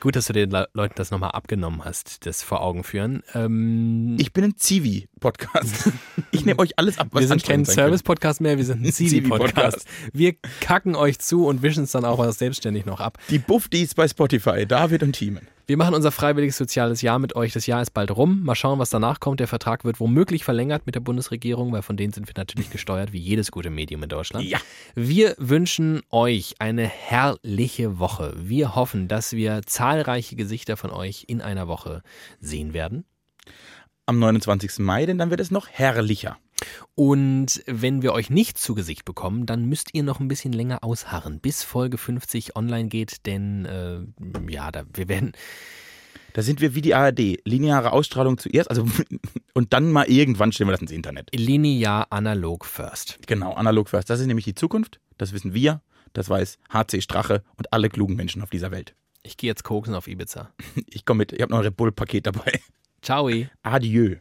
Gut, dass du den Le Leuten das nochmal abgenommen hast, das vor Augen führen. Ähm, Ich bin ein Zivi-Podcast. [LAUGHS] Ich nehme euch alles ab, was wir sind kein. Service-Podcast mehr, wir sind ein [LAUGHS] Zivi-Podcast. Wir kacken euch zu und wischen es dann auch selbstständig noch ab. Die Buffdies bei Spotify, David und Thiemen. Wir machen unser freiwilliges soziales Jahr mit euch. Das Jahr ist bald rum. Mal schauen, was danach kommt. Der Vertrag wird womöglich verlängert mit der Bundesregierung, weil von denen sind wir natürlich gesteuert, wie jedes gute Medium in Deutschland. Ja. Wir wünschen euch eine herrliche Woche. Wir hoffen, dass wir zahlreiche Gesichter von euch in einer Woche sehen werden. Am 29. Mai, denn dann wird es noch herrlicher. Und wenn wir euch nicht zu Gesicht bekommen, dann müsst ihr noch ein bisschen länger ausharren, bis Folge 50 online geht, denn äh, ja, da, wir werden Da sind wir wie die ARD. Lineare Ausstrahlung zuerst, also [LAUGHS] und dann mal irgendwann stellen wir das ins Internet. linear analog first. Genau, analog first. Das ist nämlich die Zukunft. Das wissen wir. Das weiß HC Strache und alle klugen Menschen auf dieser Welt. Ich gehe jetzt koksen auf Ibiza. [LAUGHS] Ich komme mit. Ich habe noch ein Red Bull-Paket dabei. Ciao. Adieu.